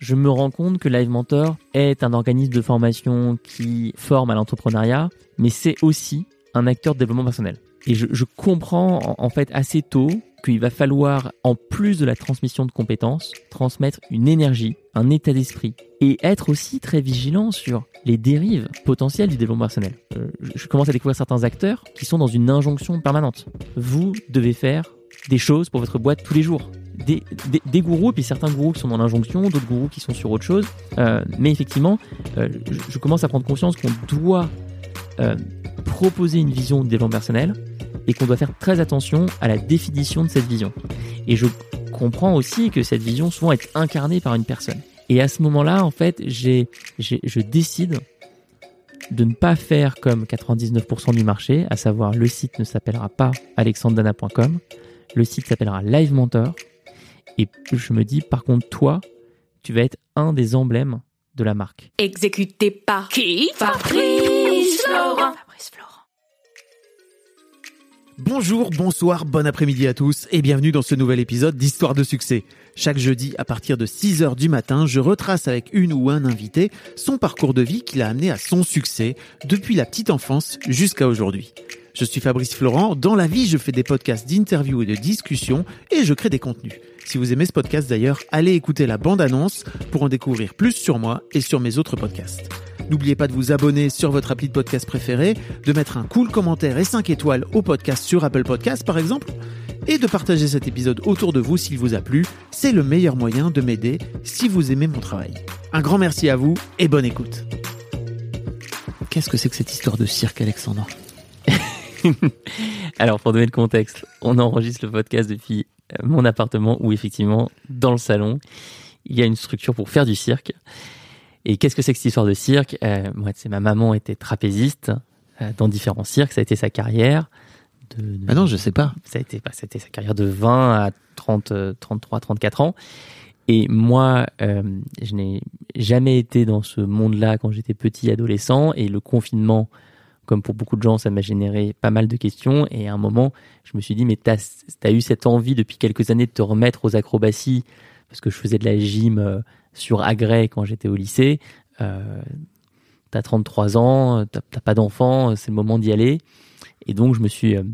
Je me rends compte que Live Mentor est un organisme de formation qui forme à l'entrepreneuriat, mais c'est aussi un acteur de développement personnel. Et je, comprends en, fait assez tôt qu'il va falloir, en plus de la transmission de compétences, transmettre une énergie, un état d'esprit et être aussi très vigilant sur les dérives potentielles du développement personnel. Euh, je commence à découvrir certains acteurs qui sont dans une injonction permanente. Vous devez faire des choses pour votre boîte tous les jours. Des, des, gourous, puis certains gourous qui sont dans l'injonction, d'autres gourous qui sont sur autre chose. Euh, mais effectivement, euh, je, commence à prendre conscience qu'on doit euh, proposer une vision de développement personnel et qu'on doit faire très attention à la définition de cette vision. Et je comprends aussi que cette vision souvent est incarnée par une personne. Et à ce moment-là, en fait, j'ai, je décide de ne pas faire comme 99% du marché, à savoir le site ne s'appellera pas alexandana.com, le site s'appellera Live Mentor. Et je me dis, par contre, toi, tu vas être un des emblèmes de la marque. Exécuté par qui? Fabrice Florent. Fabrice Florent. Bonjour, bonsoir, bon après-midi à tous et bienvenue dans ce nouvel épisode d'Histoire de succès. Chaque jeudi à partir de 6h du matin, je retrace avec une ou un invité son parcours de vie qui l'a amené à son succès depuis la petite enfance jusqu'à aujourd'hui. Je suis Fabrice Florent, dans la vie je fais des podcasts d'interviews et de discussions et je crée des contenus. Si vous aimez ce podcast d'ailleurs, allez écouter la bande-annonce pour en découvrir plus sur moi et sur mes autres podcasts. N'oubliez pas de vous abonner sur votre appli de podcast préféré, de mettre un cool commentaire et 5 étoiles au podcast sur Apple Podcast par exemple, et de partager cet épisode autour de vous s'il vous a plu. C'est le meilleur moyen de m'aider si vous aimez mon travail. Un grand merci à vous et bonne écoute. Qu'est-ce que c'est que cette histoire de cirque, Alexandre? Alors, pour donner le contexte, on enregistre le podcast depuis mon appartement où, effectivement, dans le salon, il y a une structure pour faire du cirque. Et qu'est-ce que c'est que cette histoire de cirque? Euh, Moi, sais, ma maman était trapéziste euh, dans différents cirques. Ça a été sa carrière. De, de- Ah non, je sais pas. ça a été, bah, sa carrière de 20 à 30, euh, 33, 34 ans. Et moi, euh, je n'ai jamais été dans ce monde-là quand j'étais petit, adolescent. Et le confinement, comme pour beaucoup de gens, ça m'a généré pas mal de questions. Et à un moment, je me suis dit, mais t'as as eu cette envie depuis quelques années de te remettre aux acrobaties, parce que je faisais de la gym euh, sur agrès quand j'étais au lycée. Euh, t'as 33 ans, t'as pas d'enfant, c'est le moment d'y aller. Et donc, je me suis, euh,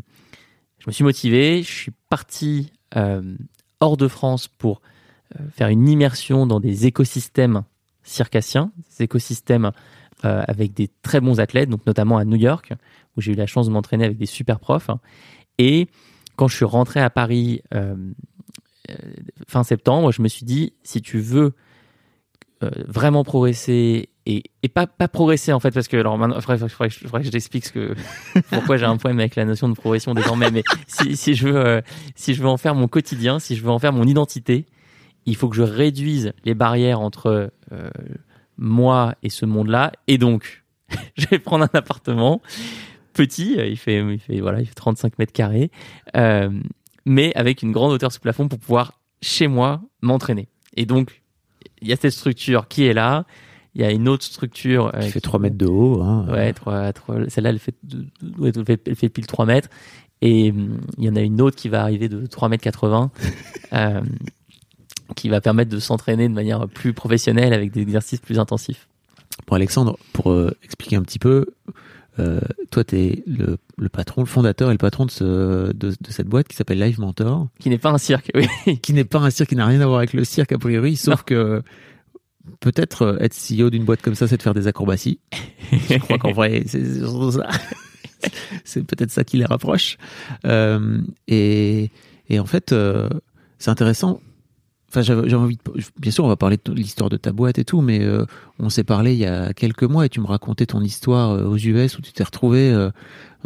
je me suis motivé. Je suis parti euh, hors de France pour faire une immersion dans des écosystèmes circassiens, des écosystèmes euh, avec des très bons athlètes, donc notamment à New York, où j'ai eu la chance de m'entraîner avec des super profs. Et quand je suis rentré à Paris euh, euh, fin septembre, je me suis dit, si tu veux euh, vraiment progresser et, et pas, pas progresser en fait, parce que alors maintenant, il faudrait, faudrait faudrait que je t'explique ce que, pourquoi j'ai un problème avec la notion de progression désormais, mais si, si je veux, euh, si je veux en faire mon quotidien, si je veux en faire mon identité, il faut que je réduise les barrières entre euh, moi et ce monde-là, et donc je vais prendre un appartement petit, euh, il fait, il fait voilà, il fait 35 mètres carrés, euh, mais avec une grande hauteur sous plafond pour pouvoir chez moi m'entraîner. Et donc il y a cette structure qui est là, il y a une autre structure euh, Il fait qui- 3 mètres de haut. Hein. Ouais, trois, trois- celle-là, fait, elle fait, elle fait pile 3 mètres. Et hum, il y en a une autre qui va arriver de 3 mètres 80, euh, qui va permettre de s'entraîner de manière plus professionnelle avec des exercices plus intensifs. Bon, Alexandre, pour euh, expliquer un petit peu, euh, toi, tu es le, le patron, le fondateur et le patron de, ce, de, de cette boîte qui s'appelle Live Mentor, Qui n'est pas un cirque, oui. qui n'est pas un cirque, qui n'a rien à voir avec le cirque a priori, sauf que peut-être euh, être CEO d'une boîte comme ça, c'est de faire des acrobaties. Je crois qu'en vrai, c'est ça. peut-être ça qui les rapproche. Euh, et, et en fait, euh, c'est intéressant. Enfin, j'avais envie de, bien sûr, on va parler de l'histoire de ta boîte et tout, mais euh, on s'est parlé il y a quelques mois et tu me racontais ton histoire euh, aux US où tu t'es retrouvé euh,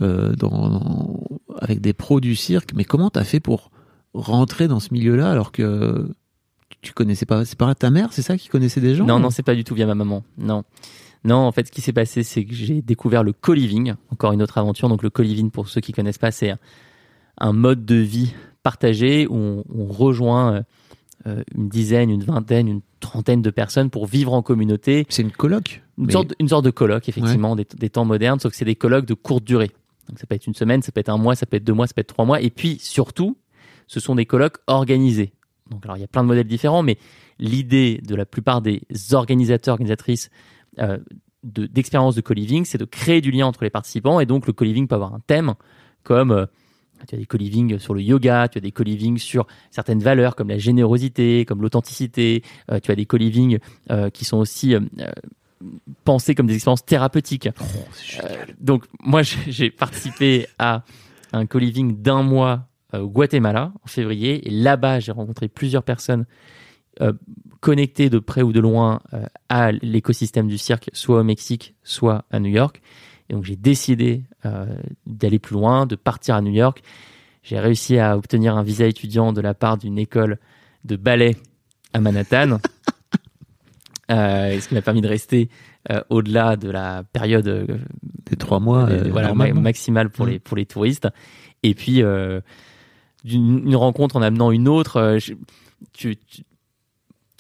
euh, dans, avec des pros du cirque. Mais comment t'as fait pour rentrer dans ce milieu-là alors que tu connaissais pas, c'est pas ta mère, c'est ça qui connaissait des gens Non, non, c'est pas du tout via ma maman. Non. Non, en fait, ce qui s'est passé, c'est que j'ai découvert le co-living, encore une autre aventure. Donc, le co-living, pour ceux qui connaissent pas, c'est un, un mode de vie partagé où on, on rejoint euh, une dizaine, une vingtaine, une trentaine de personnes pour vivre en communauté. C'est une coloc. Une, Mais- sorte, de- une sorte de colloque, effectivement, des, des temps modernes, sauf que c'est des colloques de courte durée. Donc, ça peut être une semaine, ça peut être un mois, ça peut être deux mois, ça peut être trois mois. Et puis, surtout, ce sont des colloques organisés. Donc, alors, il y a plein de modèles différents, mais l'idée de la plupart des organisateurs, organisatrices euh, de- d'expériences de, co-living, c'est de créer du lien entre les participants. Et donc, le co-living peut avoir un thème comme euh, tu as des co-living sur le yoga, tu as des co-living sur certaines valeurs comme la générosité, comme l'authenticité, euh, tu as des co-living euh, qui sont aussi euh, pensés comme des expériences thérapeutiques. Euh, donc moi j'ai participé à un co-living d'un mois au Guatemala en février et là-bas j'ai rencontré plusieurs personnes connectées de près ou de loin à l'écosystème du cirque, soit au Mexique, soit à New York. Et donc j'ai décidé euh, d'aller plus loin, de partir à New York. J'ai réussi à obtenir un visa étudiant de la part d'une école de ballet à Manhattan, euh, ce qui m'a permis de rester euh, au-delà de la période Des trois mois. voilà, ma- normalement. maximale pour, Mm. les, pour les touristes. Et puis, d'une une rencontre en amenant une autre, je- tu, tu-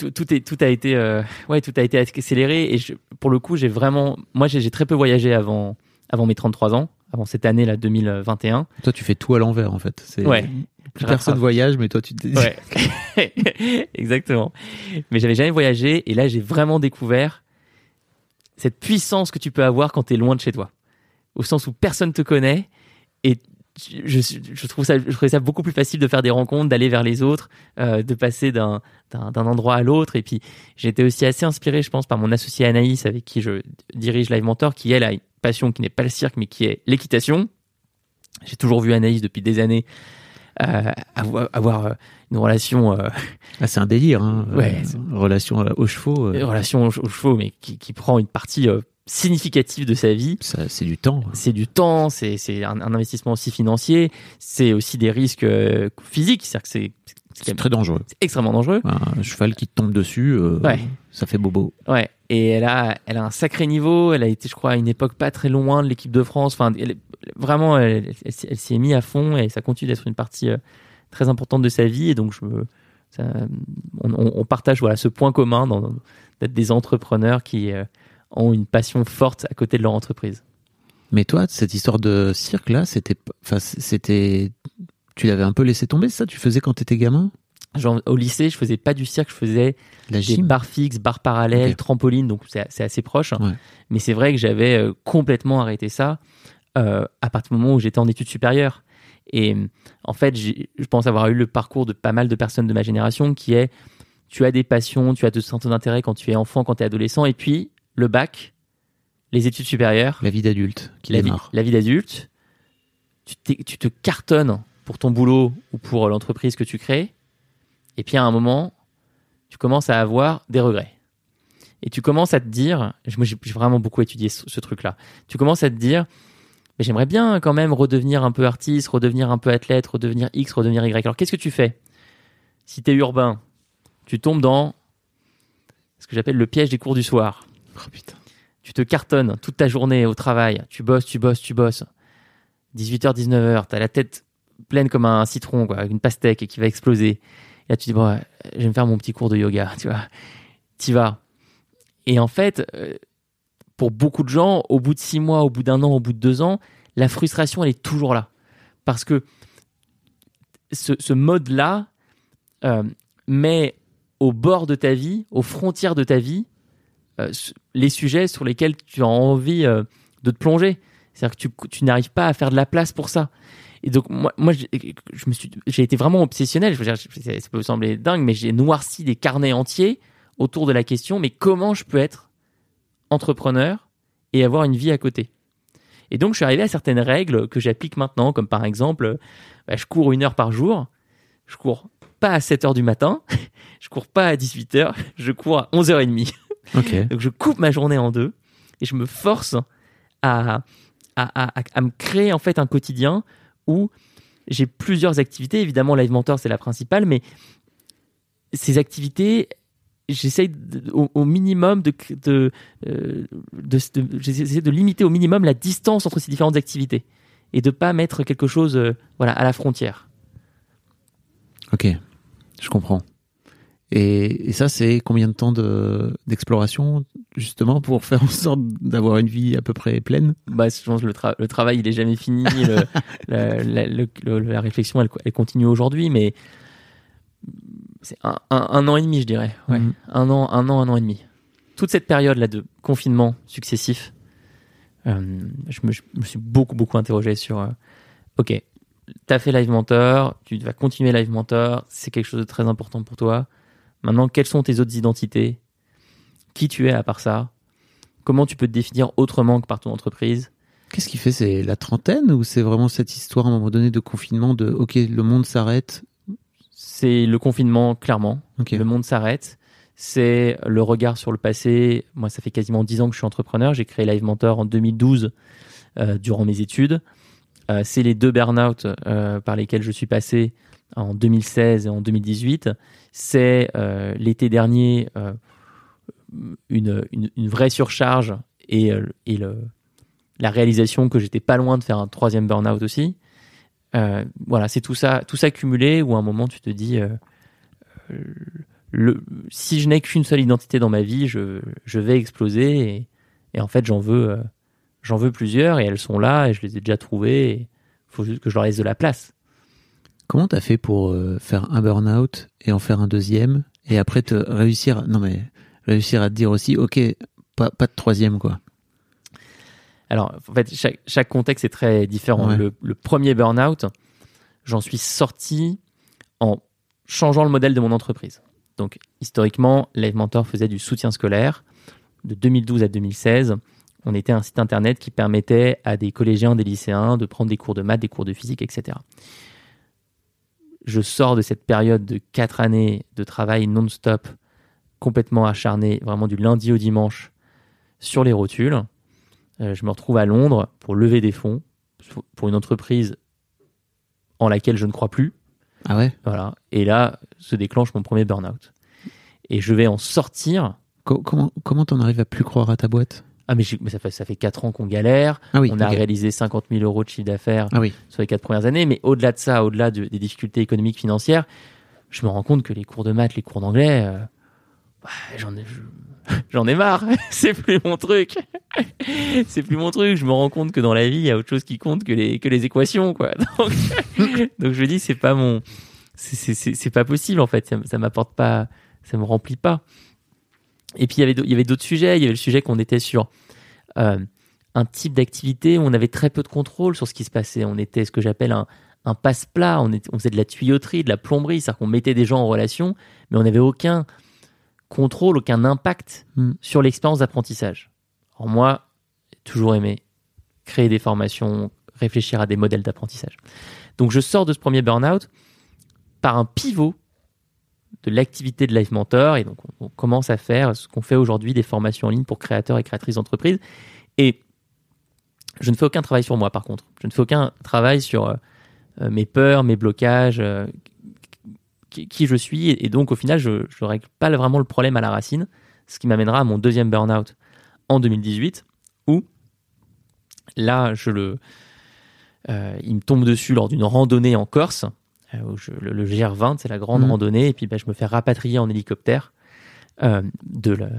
tout, tout, est, tout a été, euh, ouais, tout a été accéléré. Et je- pour le coup, j'ai vraiment, moi, j'ai très peu voyagé avant, avant mes 33 ans, avant cette année là 2021. Toi, tu fais tout à l'envers en fait. C'est- Ouais. Plus personne voyage, mais toi, tu te dis. Ouais, exactement. Mais j'avais jamais voyagé et là j'ai vraiment découvert cette puissance que tu peux avoir quand tu es loin de chez toi, au sens où personne te connaît et je, je trouve ça, je trouvais ça beaucoup plus facile de faire des rencontres, d'aller vers les autres, euh, de passer d'un d'un endroit à l'autre. Et puis j'étais aussi assez inspiré, je pense, par mon associé Anaïs avec qui je dirige Live Mentor, qui elle a une passion qui n'est pas le cirque mais qui est l'équitation. J'ai toujours vu Anaïs depuis des années euh, avoir, avoir euh, une relation euh, Ah, c'est un délire. Hein. Ouais, relation aux chevaux. relation aux, aux chevaux, mais qui, qui prend une partie significative de sa vie. ça, c'est du temps. C'est du temps, c'est c'est un, un investissement aussi financier, c'est aussi des risques euh, physiques, c'est-à-dire que c'est très dangereux. c'est extrêmement dangereux. Un cheval qui tombe dessus, euh, Ouais. ça fait bobo. Ouais. Et elle a, elle a un sacré niveau. Elle a été, je crois, à une époque pas très loin de l'équipe de France. Enfin, elle vraiment, elle, elle, elle s'y- elle s'y est mise à fond et ça continue d'être une partie euh, très importante de sa vie. Et donc, je ça, on, partage voilà ce point commun d'être des entrepreneurs qui euh, ont une passion forte à côté de leur entreprise. Mais toi, cette histoire de cirque là, c'était, enfin, c'était, tu l'avais un peu laissé tomber, ça? Tu faisais quand t'étais gamin? Genre, au lycée, je faisais pas du cirque, je faisais La des gym barres fixes, barres parallèles, Ok. trampolines, donc c'est assez proche. Ouais. Mais c'est vrai que j'avais euh, complètement arrêté ça euh, à partir du moment où j'étais en études supérieures. Et en fait, je pense avoir eu le parcours de pas mal de personnes de ma génération qui est tu as des passions, tu as de centres d'intérêt quand tu es enfant, quand tu es adolescent, et puis le bac, les études supérieures, La vie d'adulte qui la vie, démarre. la vie d'adulte, tu, te cartonnes pour ton boulot ou pour l'entreprise que tu crées, et puis à un moment, tu commences à avoir des regrets. Et tu commences à te dire, moi j'ai j'ai vraiment beaucoup étudié ce, ce truc-là, tu commences à te dire, mais j'aimerais bien quand même redevenir un peu artiste, redevenir un peu athlète, redevenir X, redevenir Y. Alors qu'est-ce que tu fais? Si tu es urbain, tu tombes dans ce que j'appelle le piège des cours du soir Oh, tu te cartonnes toute ta journée au travail, tu bosses, tu bosses, tu bosses. 18h, 19h, t'as la tête pleine comme un citron, quoi, avec une pastèque qui va exploser. Et là, tu dis, bon, je vais me faire mon petit cours de yoga, tu vois. T'y vas. Et en fait, euh, pour beaucoup de gens, au bout de six mois, au bout d'un an, au bout de deux ans, la frustration, elle est toujours là. Parce que ce, mode-là euh, met au bord de ta vie, aux frontières de ta vie, les sujets sur lesquels tu as envie euh, de te plonger. C'est-à-dire que tu, n'arrives pas à faire de la place pour ça. Et donc, moi, j'ai été vraiment obsessionnel. Je veux dire, ça peut sembler dingue, mais j'ai noirci des carnets entiers autour de la question mais comment je peux être entrepreneur et avoir une vie à côté? Et donc, je suis arrivé à certaines règles que j'applique maintenant, comme par exemple, bah, je cours une heure par jour. Je cours pas à 7 heures du matin. je cours pas à 18 heures. Je cours à 11h30. Donc je coupe ma journée en deux et je me force à, à, à, me créer en fait un quotidien où j'ai plusieurs activités. Évidemment, Live Mentor, c'est la principale, mais ces activités, j'essaye de- au, au minimum de, de, euh, de, de- j'essaie de limiter au minimum la distance entre ces différentes activités et de pas mettre quelque chose euh, voilà à la frontière. Ok, je comprends. Et, et ça, c'est combien de temps de- d'exploration, justement, pour faire en sorte d'avoir une vie à peu près pleine Bah, je pense que le, tra- le travail il est jamais fini, le- la, la- le- le- la réflexion elle, elle continue aujourd'hui, mais c'est un, un- un an et demi je dirais, ouais. Mhm. un an, un an, un an et demi. Toute cette période là de confinement successif, euh, je, me, je me suis beaucoup beaucoup interrogé sur, euh, ok, t'as fait Live Mentor, tu vas continuer Live Mentor, c'est quelque chose de très important pour toi. Maintenant, quelles sont tes autres identités? Qui tu es à part ça? Comment tu peux te définir autrement que par ton entreprise? Qu'est-ce qui fait C'est la trentaine ou c'est vraiment cette histoire à un moment donné de confinement de OK, le monde s'arrête? C'est le confinement, clairement. Ok. Le monde s'arrête. C'est le regard sur le passé. Moi, ça fait quasiment 10 ans que je suis entrepreneur. J'ai créé Live Mentor en 2012 euh, durant mes études. Euh, c'est les deux burn-out euh, par lesquels je suis passé en 2016 et en 2018. C'est euh, l'été dernier une, vraie surcharge et, la réalisation que j'étais pas loin de faire un troisième burn-out aussi. Voilà, c'est tout ça, tout ça cumulé où à un moment tu te dis, si je n'ai qu'une seule identité dans ma vie, je, vais exploser et, en fait j'en veux, j'en veux plusieurs et elles sont là et je les ai déjà trouvées. Il faut juste que je leur laisse de la place. Comment t'as fait pour euh, faire un burn-out et en faire un deuxième et après te réussir non mais réussir à te dire aussi OK, pas, pas de troisième quoi? Alors, en fait, chaque, chaque contexte est très différent. Ouais. Le, le premier burn-out, j'en suis sorti en changeant le modèle de mon entreprise. Donc, historiquement, Live Mentor faisait du soutien scolaire. De 2012 à 2016, on était un site internet qui permettait à des collégiens, des lycéens de prendre des cours de maths, des cours de physique, etc. Je sors de cette période de quatre années de travail non-stop, complètement acharné, vraiment du lundi au dimanche, sur les rotules. Euh, je me retrouve à Londres pour lever des fonds pour une entreprise en laquelle je ne crois plus. Ah ouais? Voilà. Et là se déclenche mon premier burn-out. Et je vais en sortir. Co- Comment comment t'en arrives à plus croire à ta boîte? Ah, mais, ça fait, ça fait 4 ans qu'on galère. Ah oui. On a réalisé 50 000 euros de chiffre d'affaires Ah oui. sur les 4 premières années. Mais au-delà de ça, au-delà de- des difficultés économiques, financières, je me rends compte que les cours de maths, les cours d'anglais, euh, bah, j'en ai, je- j'en ai marre. C'est plus mon truc. C'est plus mon truc. Je me rends compte que dans la vie, il y a autre chose qui compte que les, que les équations, quoi. Donc, donc je dis, c'est pas mon, c'est- pas possible, en fait. Ça, ça m'apporte pas, ça me remplit pas. Et puis, il y avait, d'au- il y avait d'autres sujets. Il y avait le sujet qu'on était sur, euh, un type d'activité où on avait très peu de contrôle sur ce qui se passait. On était ce que j'appelle un, un passe-plat. On faisait de la tuyauterie, de la plomberie, c'est-à-dire qu'on mettait des gens en relation, mais on n'avait aucun contrôle, aucun impact Hmm. sur l'expérience d'apprentissage. Alors moi, j'ai toujours aimé créer des formations, réfléchir à des modèles d'apprentissage. Donc je sors de ce premier burn-out par un pivot de l'activité de Life Mentor et donc on, commence à faire ce qu'on fait aujourd'hui des formations en ligne pour créateurs et créatrices d'entreprises. Et je ne fais aucun travail sur moi par contre. Je ne fais aucun travail sur euh, euh, mes peurs, mes blocages, euh, qui, je suis. Et, donc au final je ne règle pas vraiment le problème à la racine, ce qui m'amènera à mon deuxième burn-out en 2018 où là je le il me tombe dessus lors d'une randonnée en Corse où je- le, le GR20 c'est la grande Mhm. randonnée et puis bah, je me fais rapatrier en hélicoptère euh, de la-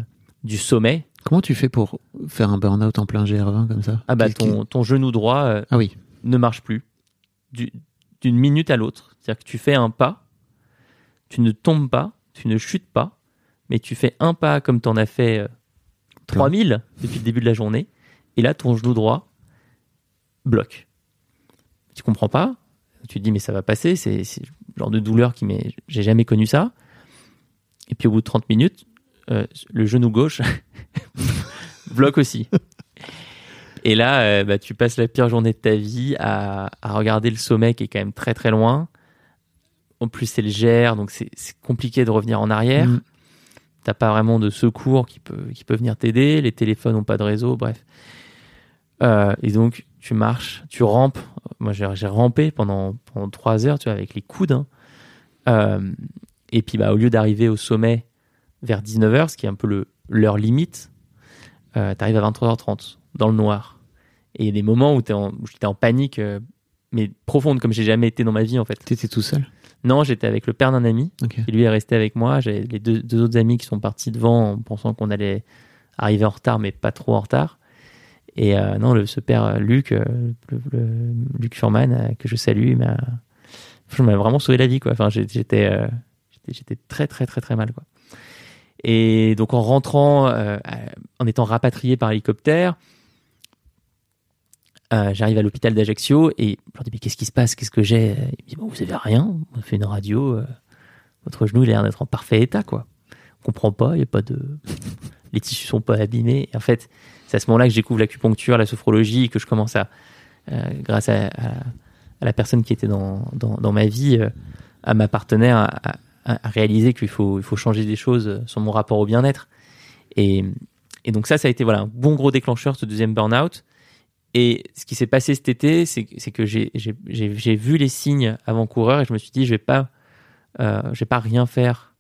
du sommet Comment tu fais pour faire un burn-out en plein GR20 comme ça? Ah bah ton, ton genou droit euh, Ah oui. ne marche plus du- d'une minute à l'autre. C'est-à-dire que tu fais un pas, tu ne tombes pas, tu ne chutes pas, mais tu fais un pas comme tu en as fait euh, 3000 depuis le début de la journée, et là ton genou droit bloque. Tu comprends pas, tu te dis mais ça va passer, c'est le genre de douleur qui m'est... J'ai jamais connu ça. Et puis au bout de 30 minutes, euh, le genou gauche bloque aussi. Et là, euh, bah, tu passes la pire journée de ta vie à, à regarder le sommet qui est quand même très très loin. En plus, c'est le GR, donc c'est compliqué de revenir en arrière. Mm. T'as pas vraiment de secours qui peut, qui peut venir t'aider. Les téléphones n'ont pas de réseau, bref. Euh, et donc, tu marches, tu rampes. Moi, j'ai rampé pendant, pendant trois heures, tu vois, avec les coudes. hein. Euh, et puis, bah, au lieu d'arriver au sommet vers 19h, ce qui est un peu l'heure limite, euh, tu arrives à 23h30 dans le noir. Et il y a des moments où, où j'étais en panique, euh, mais profonde, comme j'ai jamais été dans ma vie, en fait. T'étais tout seul? Non, j'étais avec le père d'un ami, Ok. qui lui est resté avec moi. J'ai les deux, deux autres amis qui sont partis devant en pensant qu'on allait arriver en retard, mais pas trop en retard. Et euh, non, ce père euh, Luc, euh, Luc Furman, que je salue, m'a, vraiment sauvé la vie. Enfin, j'étais, très, très, très, très mal. Et donc, en rentrant, en étant rapatrié par hélicoptère, j'arrive à l'hôpital d'Ajaccio et je leur dis mais qu'est-ce qui se passe? Qu'est-ce que j'ai? Il me dit bon, vous avez rien. On fait une radio. votre genou il a l'air d'être en parfait état quoi. On comprend pas. Il y a pas de les tissus sont pas abîmés. En fait, c'est à ce moment-là que je découvre l'acupuncture, la sophrologie, que je commence à euh, grâce à, la personne qui était dans dans, ma vie, euh, à ma partenaire, à, à- réaliser qu'il faut il faut changer des choses sur mon rapport au bien-être. Et et donc ça, ça a été voilà un bon gros déclencheur ce deuxième burn-out. Et ce qui s'est passé cet été, c'est que- j'ai- vu les signes avant-coureurs et je me suis dit, je vais euh, vais pas rien faire,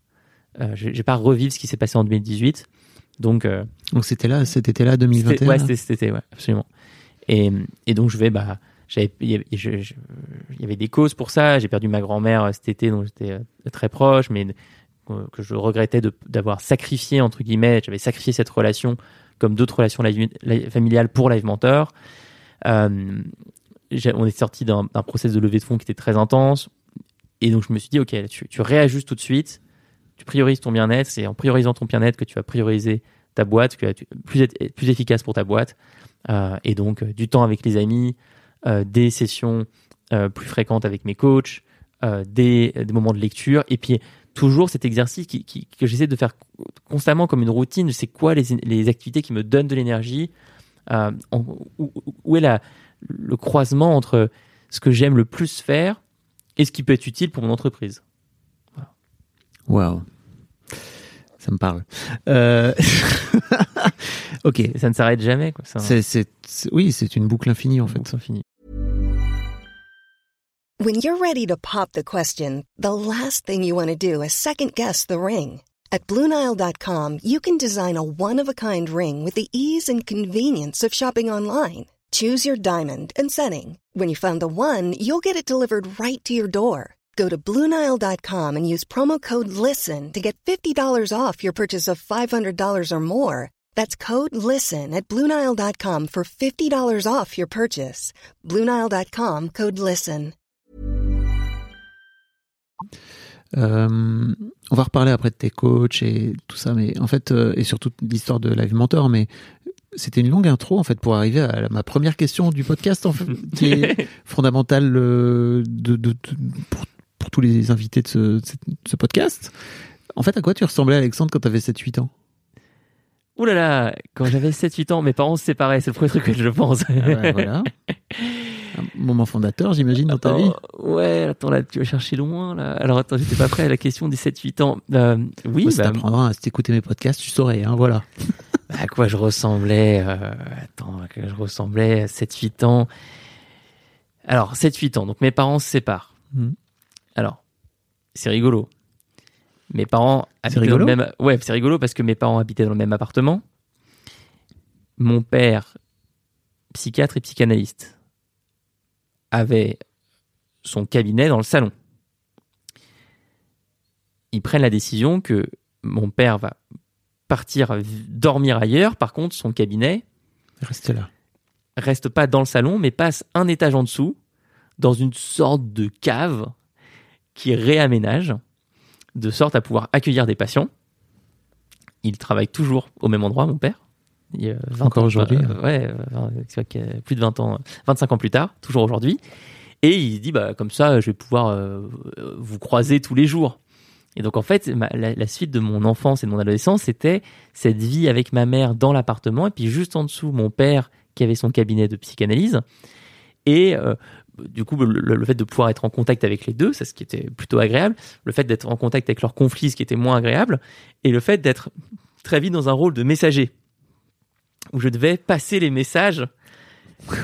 euh, je, je vais pas revivre ce qui s'est passé en 2018. Donc, euh, Donc c'était là, cet été-là, c'était- 2021 ouais, c'était cet été, ouais, absolument. Et, et donc je vais, bah, il y avait- je- je- il y avait des causes pour ça. J'ai perdu ma grand-mère euh, cet été, dont j'étais euh, très proche, mais que je regrettais d'avoir sacrifié entre guillemets. J'avais sacrifié cette relation comme d'autres relations live- familiales pour Live Mentor. Euh, on est sorti d'un d'un process de levée de fonds qui était très intense. Et donc, je me suis dit, OK, tu, tu réajustes tout de suite. Tu priorises ton bien-être. C'est en priorisant ton bien-être que tu vas prioriser ta boîte, que tu plus, être- plus efficace pour ta boîte. Euh, et donc, euh, du temps avec les amis, euh, des sessions plus fréquentes avec mes coachs, des, moments de lecture. Et puis, toujours cet exercice que j'essaie de faire constamment comme une routine. C'est quoi les, activités qui me donnent de l'énergie où, est le croisement entre ce que j'aime le plus faire et ce qui peut être utile pour mon entreprise. Waouh. Ça me parle. Euh... ok. Et ça ne s'arrête jamais. Quoi. C'est, c'est, c'est- oui, c'est une boucle infinie en fait. c'est infini. When you're ready to pop the question, the last thing you want to do is second guess the ring. At Bluenile.com, you can design a one of a kind ring with the ease and convenience of shopping online. Choose your diamond and setting. When you find the one, you'll get it delivered right to your door. Go to Bluenile.com and use promo code LISTEN to get $50 off your purchase of $500 or more. That's code LISTEN at Bluenile.com for $50 off your purchase. Bluenile.com code LISTEN. Euh, on va reparler après de tes coachs et tout ça, mais en fait, euh, et surtout l'histoire de Live Mentor, mais c'était une longue intro en fait pour arriver à la- ma première question du podcast, en fait, qui est fondamentale euh, de, de- de- pour, pour tous les invités de ce, de ce podcast. En fait, à quoi tu ressemblais, Alexandre, quand tu avais 7-8 ans? Ouh là là, quand j'avais 7-8 ans, mes parents se séparaient. C'est le premier truc que je pense. Ah ouais, Voilà. Un moment fondateur, j'imagine, dans ta vie. Oh, ouais, attends, là, tu vas chercher loin, là. Alors, attends, j'étais pas prêt à la question des 7-8 ans. Euh, oui, si bah, t'apprendras à t'écouter mes podcasts, tu saurais, hein, voilà. à quoi je ressemblais euh, Attends, à quoi je ressemblais à 7-8 ans Alors, 7-8 ans, donc mes parents se séparent. Mhm. Alors, c'est rigolo. Mes parents habitaient dans le même... Ouais, c'est rigolo parce que mes parents habitaient dans le même appartement. Mon père, psychiatre et psychanalyste, avait son cabinet dans le salon. Ils prennent la décision que mon père va partir dormir ailleurs. Par contre, son cabinet Restez là. reste pas dans le salon, mais passe un étage en dessous, dans une sorte de cave qui réaménage, de sorte à pouvoir accueillir des patients. Il travaille toujours au même endroit, mon père. Il y a 20 Encore ans, aujourd'hui, euh, Ouais, euh, plus de 20 ans, 25 ans plus tard, toujours aujourd'hui. Et il dit, bah, comme ça, je vais pouvoir euh, vous croiser tous les jours. Et donc, en fait, ma- la, la suite de mon enfance et de mon adolescence, c'était cette vie avec ma mère dans l'appartement, et puis juste en dessous, mon père qui avait son cabinet de psychanalyse. Et du coup, le, fait de pouvoir être en contact avec les deux, c'est ce qui était plutôt agréable. Le fait d'être en contact avec leurs conflits, ce qui était moins agréable. Et le fait d'être très vite dans un rôle de messager, où je devais passer les messages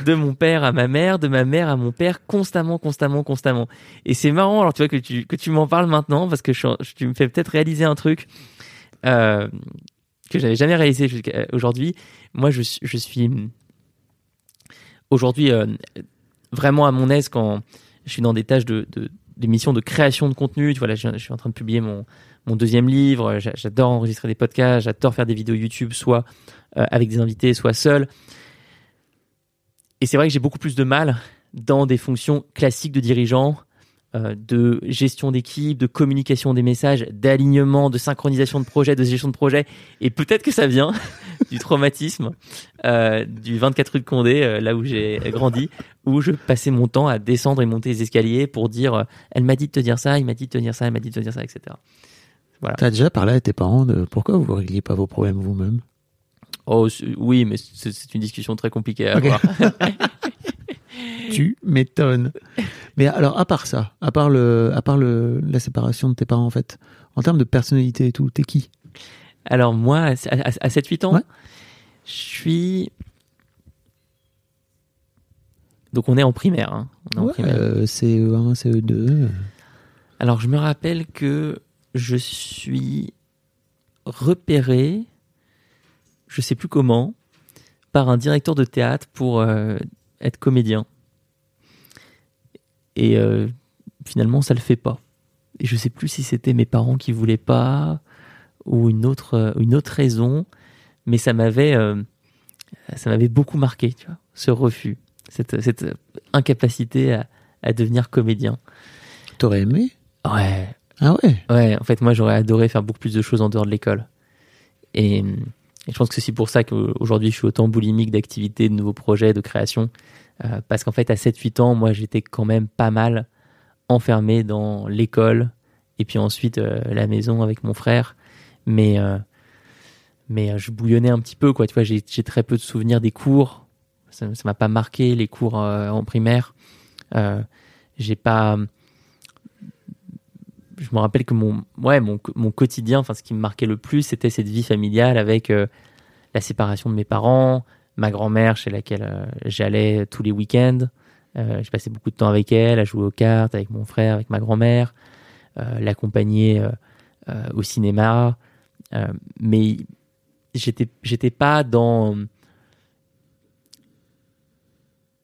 de mon père à ma mère, de ma mère à mon père, constamment, constamment, constamment. Et c'est marrant, alors tu vois que tu que tu m'en parles maintenant parce que tu me fais peut-être réaliser un truc euh, que j'avais jamais réalisé jusqu'à aujourd'hui. Moi, je, suis- je suis aujourd'hui euh, vraiment à mon aise quand je suis dans des tâches de, de des missions de création de contenu. Tu vois, là, je, suis en train de publier mon mon deuxième livre. J'a- J'adore enregistrer des podcasts, j'adore faire des vidéos YouTube, soit euh, avec des invités, soit seul. Et c'est vrai que j'ai beaucoup plus de mal dans des fonctions classiques de dirigeant, euh, de gestion d'équipe, de communication des messages, d'alignement, de synchronisation de projet, de gestion de projet. Et peut-être que ça vient du traumatisme euh, du 24 rue de Condé, euh, là où j'ai grandi, où je passais mon temps à descendre et monter les escaliers pour dire euh, elle m'a dit de te dire ça, il m'a dit de te dire ça, elle m'a dit de te dire ça, etc. T'as déjà parlé à tes parents de pourquoi vous ne régliez pas vos problèmes vous-même? Oh oui, mais c'est une discussion très compliquée à avoir. Tu m'étonnes. Mais alors, à part ça, à part, le, à part le, la séparation de tes parents, en fait, en termes de personnalité et tout, t'es qui? Alors moi, à, à- à 7-8 ans, Ouais. je suis... Donc on est en primaire. hein. On est en Ouais, primaire. euh, CE1, CE2. Alors je me rappelle que je suis repéré, je sais plus comment, par un directeur de théâtre pour euh, être comédien. Et euh, finalement, ça le fait pas. Et je sais plus si c'était mes parents qui voulaient pas ou une autre euh, une autre raison, mais ça m'avait euh, ça m'avait beaucoup marqué, tu vois, ce refus, cette cette incapacité à, à devenir comédien. T'aurais aimé? Ouais, Ah ouais? Ouais, en fait, moi, j'aurais adoré faire beaucoup plus de choses en dehors de l'école. Et, et je pense que c'est pour ça qu'aujourd'hui, je suis autant boulimique d'activités, de nouveaux projets, de création. Euh, parce qu'en fait, à 7-8 ans, moi, j'étais quand même pas mal enfermé dans l'école et puis ensuite euh, la maison avec mon frère. Mais, euh, mais je bouillonnais un petit peu, quoi. Tu vois, j'ai très peu de souvenirs des cours. Ça ça m'a pas marqué, les cours en primaire. J'ai pas je me rappelle que mon, ouais, mon, mon quotidien, enfin, ce qui me marquait le plus, c'était cette vie familiale avec la séparation de mes parents, ma grand-mère chez laquelle euh, j'allais tous les week-ends. Euh, je passais beaucoup de temps avec elle, à jouer aux cartes, avec mon frère, avec ma grand-mère, euh, l'accompagner au cinéma. Mais j'étais, j'étais pas dans,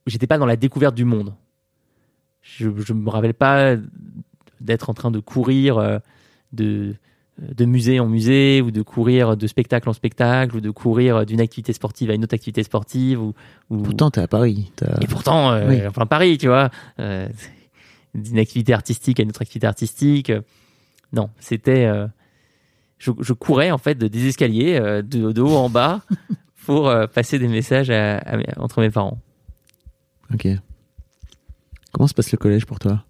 j'étais pas dans la découverte du monde. Je, je me rappelle pas d'être en train de courir de, de musée en musée ou de courir de spectacle en spectacle ou de courir d'une activité sportive à une autre activité sportive ou, ou- Pourtant, t'es à Paris. et pourtant euh, Oui. en plein Paris tu vois euh, d'une activité artistique à une autre activité artistique euh, non c'était euh, je, je courais en fait de, des escaliers euh, de, de haut en bas pour euh, passer des messages à- entre mes parents Ok. Comment se passe le collège pour toi?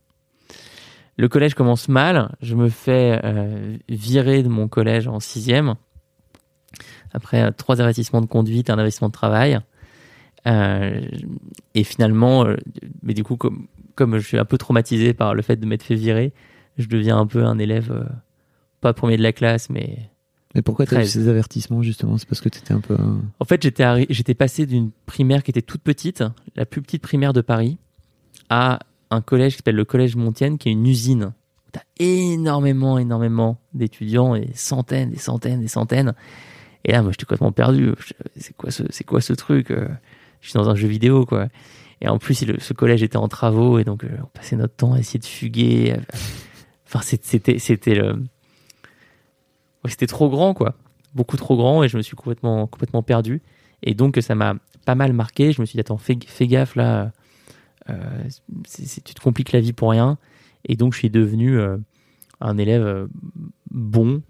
Le collège commence mal. Je me fais euh, virer de mon collège en sixième. Après euh, trois avertissements de conduite un avertissement de travail. Euh, et finalement, mais du coup, comme, comme je suis un peu traumatisé par le fait de m'être fait virer, je deviens un peu un élève, pas premier de la classe, mais Mais pourquoi t'as eu 13. ces avertissements, justement? C'est parce que t'étais un peu... En fait, j'étais passé d'une primaire qui était toute petite, la plus petite primaire de Paris, à un collège qui s'appelle le Collège Montienne, qui est une usine. T'as énormément, énormément d'étudiants, et centaines, des centaines, des centaines. Et là, moi, j'étais complètement perdu. C'est quoi ce, quoi ce truc euh, Je suis dans un jeu vidéo, quoi. Et en plus, ce collège était en travaux, et donc euh, on passait notre temps à essayer de fuguer. Enfin, c'était, c'était le, c'était trop grand, quoi beaucoup trop grand et je me suis complètement, complètement perdu. Et donc, ça m'a pas mal marqué. Je me suis dit, attends, fais, gaffe là, c'est- tu te compliques la vie pour rien. Et donc, je suis devenu euh, un élève euh, bon,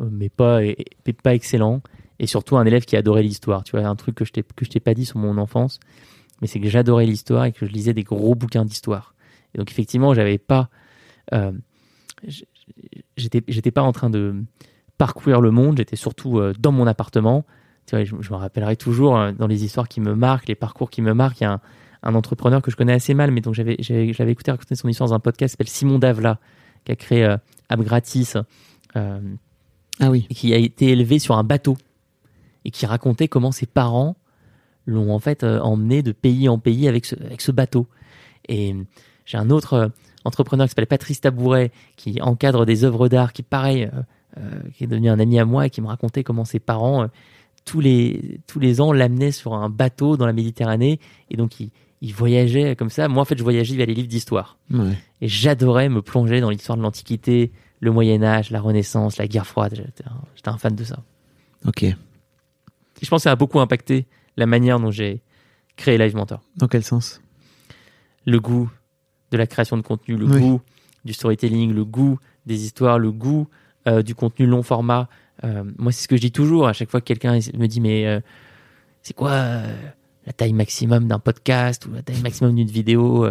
euh, mais pas, et- et pas excellent. Et surtout, un élève qui adorait l'histoire. Tu vois, un truc que je t'ai que je t'ai pas dit sur mon enfance, mais c'est que j'adorais l'histoire et que je lisais des gros bouquins d'histoire. Et donc, effectivement, j'avais pas. euh, j'étais j'étais pas en train de parcourir le monde, j'étais surtout euh, dans mon appartement. Tu vois, je, je me rappellerai toujours euh, dans les histoires qui me marquent, les parcours qui me marquent. Il y a un, un entrepreneur que je connais assez mal, mais donc j'avais, j'avais, écouté raconter son histoire dans un podcast qui s'appelle Simon Davla, qui a créé euh, App Gratis, euh, Ah oui. et qui a été élevé sur un bateau et qui racontait comment ses parents l'ont en fait euh, emmené de pays en pays avec ce, avec ce bateau. Et j'ai un autre euh, entrepreneur qui s'appelle Patrice Tabouret qui encadre des œuvres d'art, qui pareil, qui est devenu un ami à moi et qui me racontait comment ses parents tous les tous les ans l'amenaient sur un bateau dans la Méditerranée et donc il, il voyageait comme ça. Moi en fait je voyageais via les livres d'histoire Ouais. et j'adorais me plonger dans l'histoire de l'Antiquité, le Moyen Âge, la Renaissance, la guerre froide. J'étais un, fan de ça. Ok. Et je pense que ça a beaucoup impacté la manière dont j'ai créé Live Mentor. Dans quel sens? Le goût de la création de contenu, le Oui. goût du storytelling, le goût des histoires, le goût euh, du contenu long format. Euh, moi, c'est ce que je dis toujours à chaque fois que quelqu'un me dit mais euh, c'est quoi la taille maximum d'un podcast ou la taille maximum d'une vidéo euh,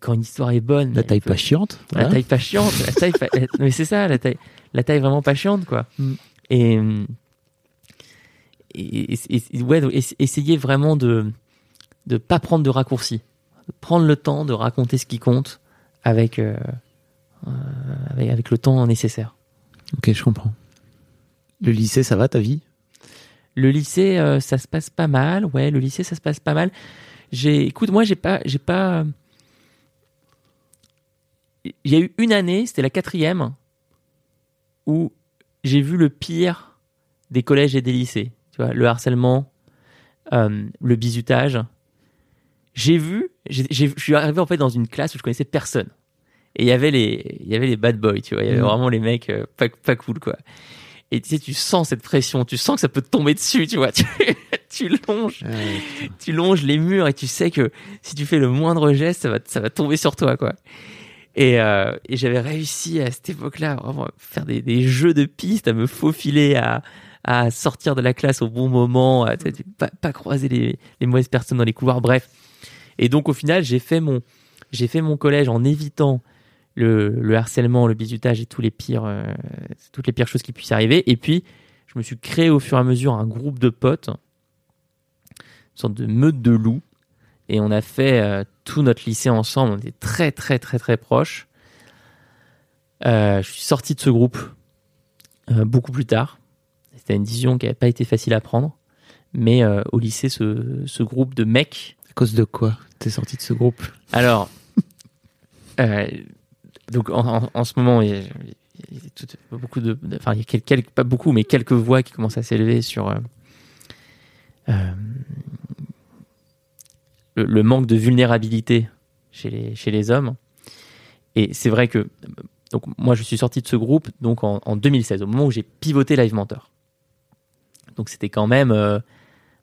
Quand une histoire est bonne, La taille peut- pas chiante. la taille pas chiante, la taille pas- la- mais c'est ça, la taille, la taille vraiment pas chiante, quoi. Mm. Et, et, et- et- ouais, donc, vraiment de de pas prendre de raccourcis, prendre le temps de raconter ce qui compte avec euh, euh, avec, avec le temps nécessaire. Ok, je comprends. Le lycée, ça va ta vie? Le lycée, euh, ça se passe pas mal. Ouais, le lycée, ça se passe pas mal. J'ai, écoute, moi, j'ai pas, j'ai pas. Il y a eu une année, c'était la quatrième, où j'ai vu le pire des collèges et des lycées. Tu vois, le harcèlement, euh, le bizutage. J'ai vu, je suis arrivé en fait dans une classe où je connaissais personne. Et il y avait les, il y avait les bad boys, tu vois. Il y avait Mhm. vraiment les mecs euh, pas, pas cool, quoi. Et tu sais, tu sens cette pression, tu sens que ça peut te tomber dessus, tu vois. Tu, tu longes, tu longes les murs et tu sais que si tu fais le moindre geste, ça va, ça va tomber sur toi, quoi. Et, euh, et j'avais réussi à cette époque-là vraiment à faire des, des jeux de pistes, à me faufiler, à, à sortir de la classe au bon moment, à pas, pas croiser les, les mauvaises personnes dans les couloirs, bref. Et donc au final, j'ai fait mon, j'ai fait mon collège en évitant le, le harcèlement, le bizutage et tous les pires, euh, toutes les pires choses qui puissent arriver. Et puis, je me suis créé au fur et à mesure un groupe de potes, une sorte de meute de loups, et on a fait euh, tout notre lycée ensemble. On était très, très, très, très proches. Euh, je suis sorti de ce groupe beaucoup plus tard. C'était une décision qui n'avait pas été facile à prendre. Mais au lycée, ce, ce groupe de mecs À cause de quoi T'es sorti de ce groupe? Alors, euh, donc en, en- en ce moment, il y a, il y a tout- beaucoup de, de- enfin il y a quel- quelques, pas beaucoup, mais quelques voix qui commencent à s'élever sur euh, euh, le, le manque de vulnérabilité chez les chez les hommes. Et c'est vrai que donc moi je suis sorti de ce groupe donc en, en 2016, au moment où j'ai pivoté Live Mentor. Donc c'était quand même euh,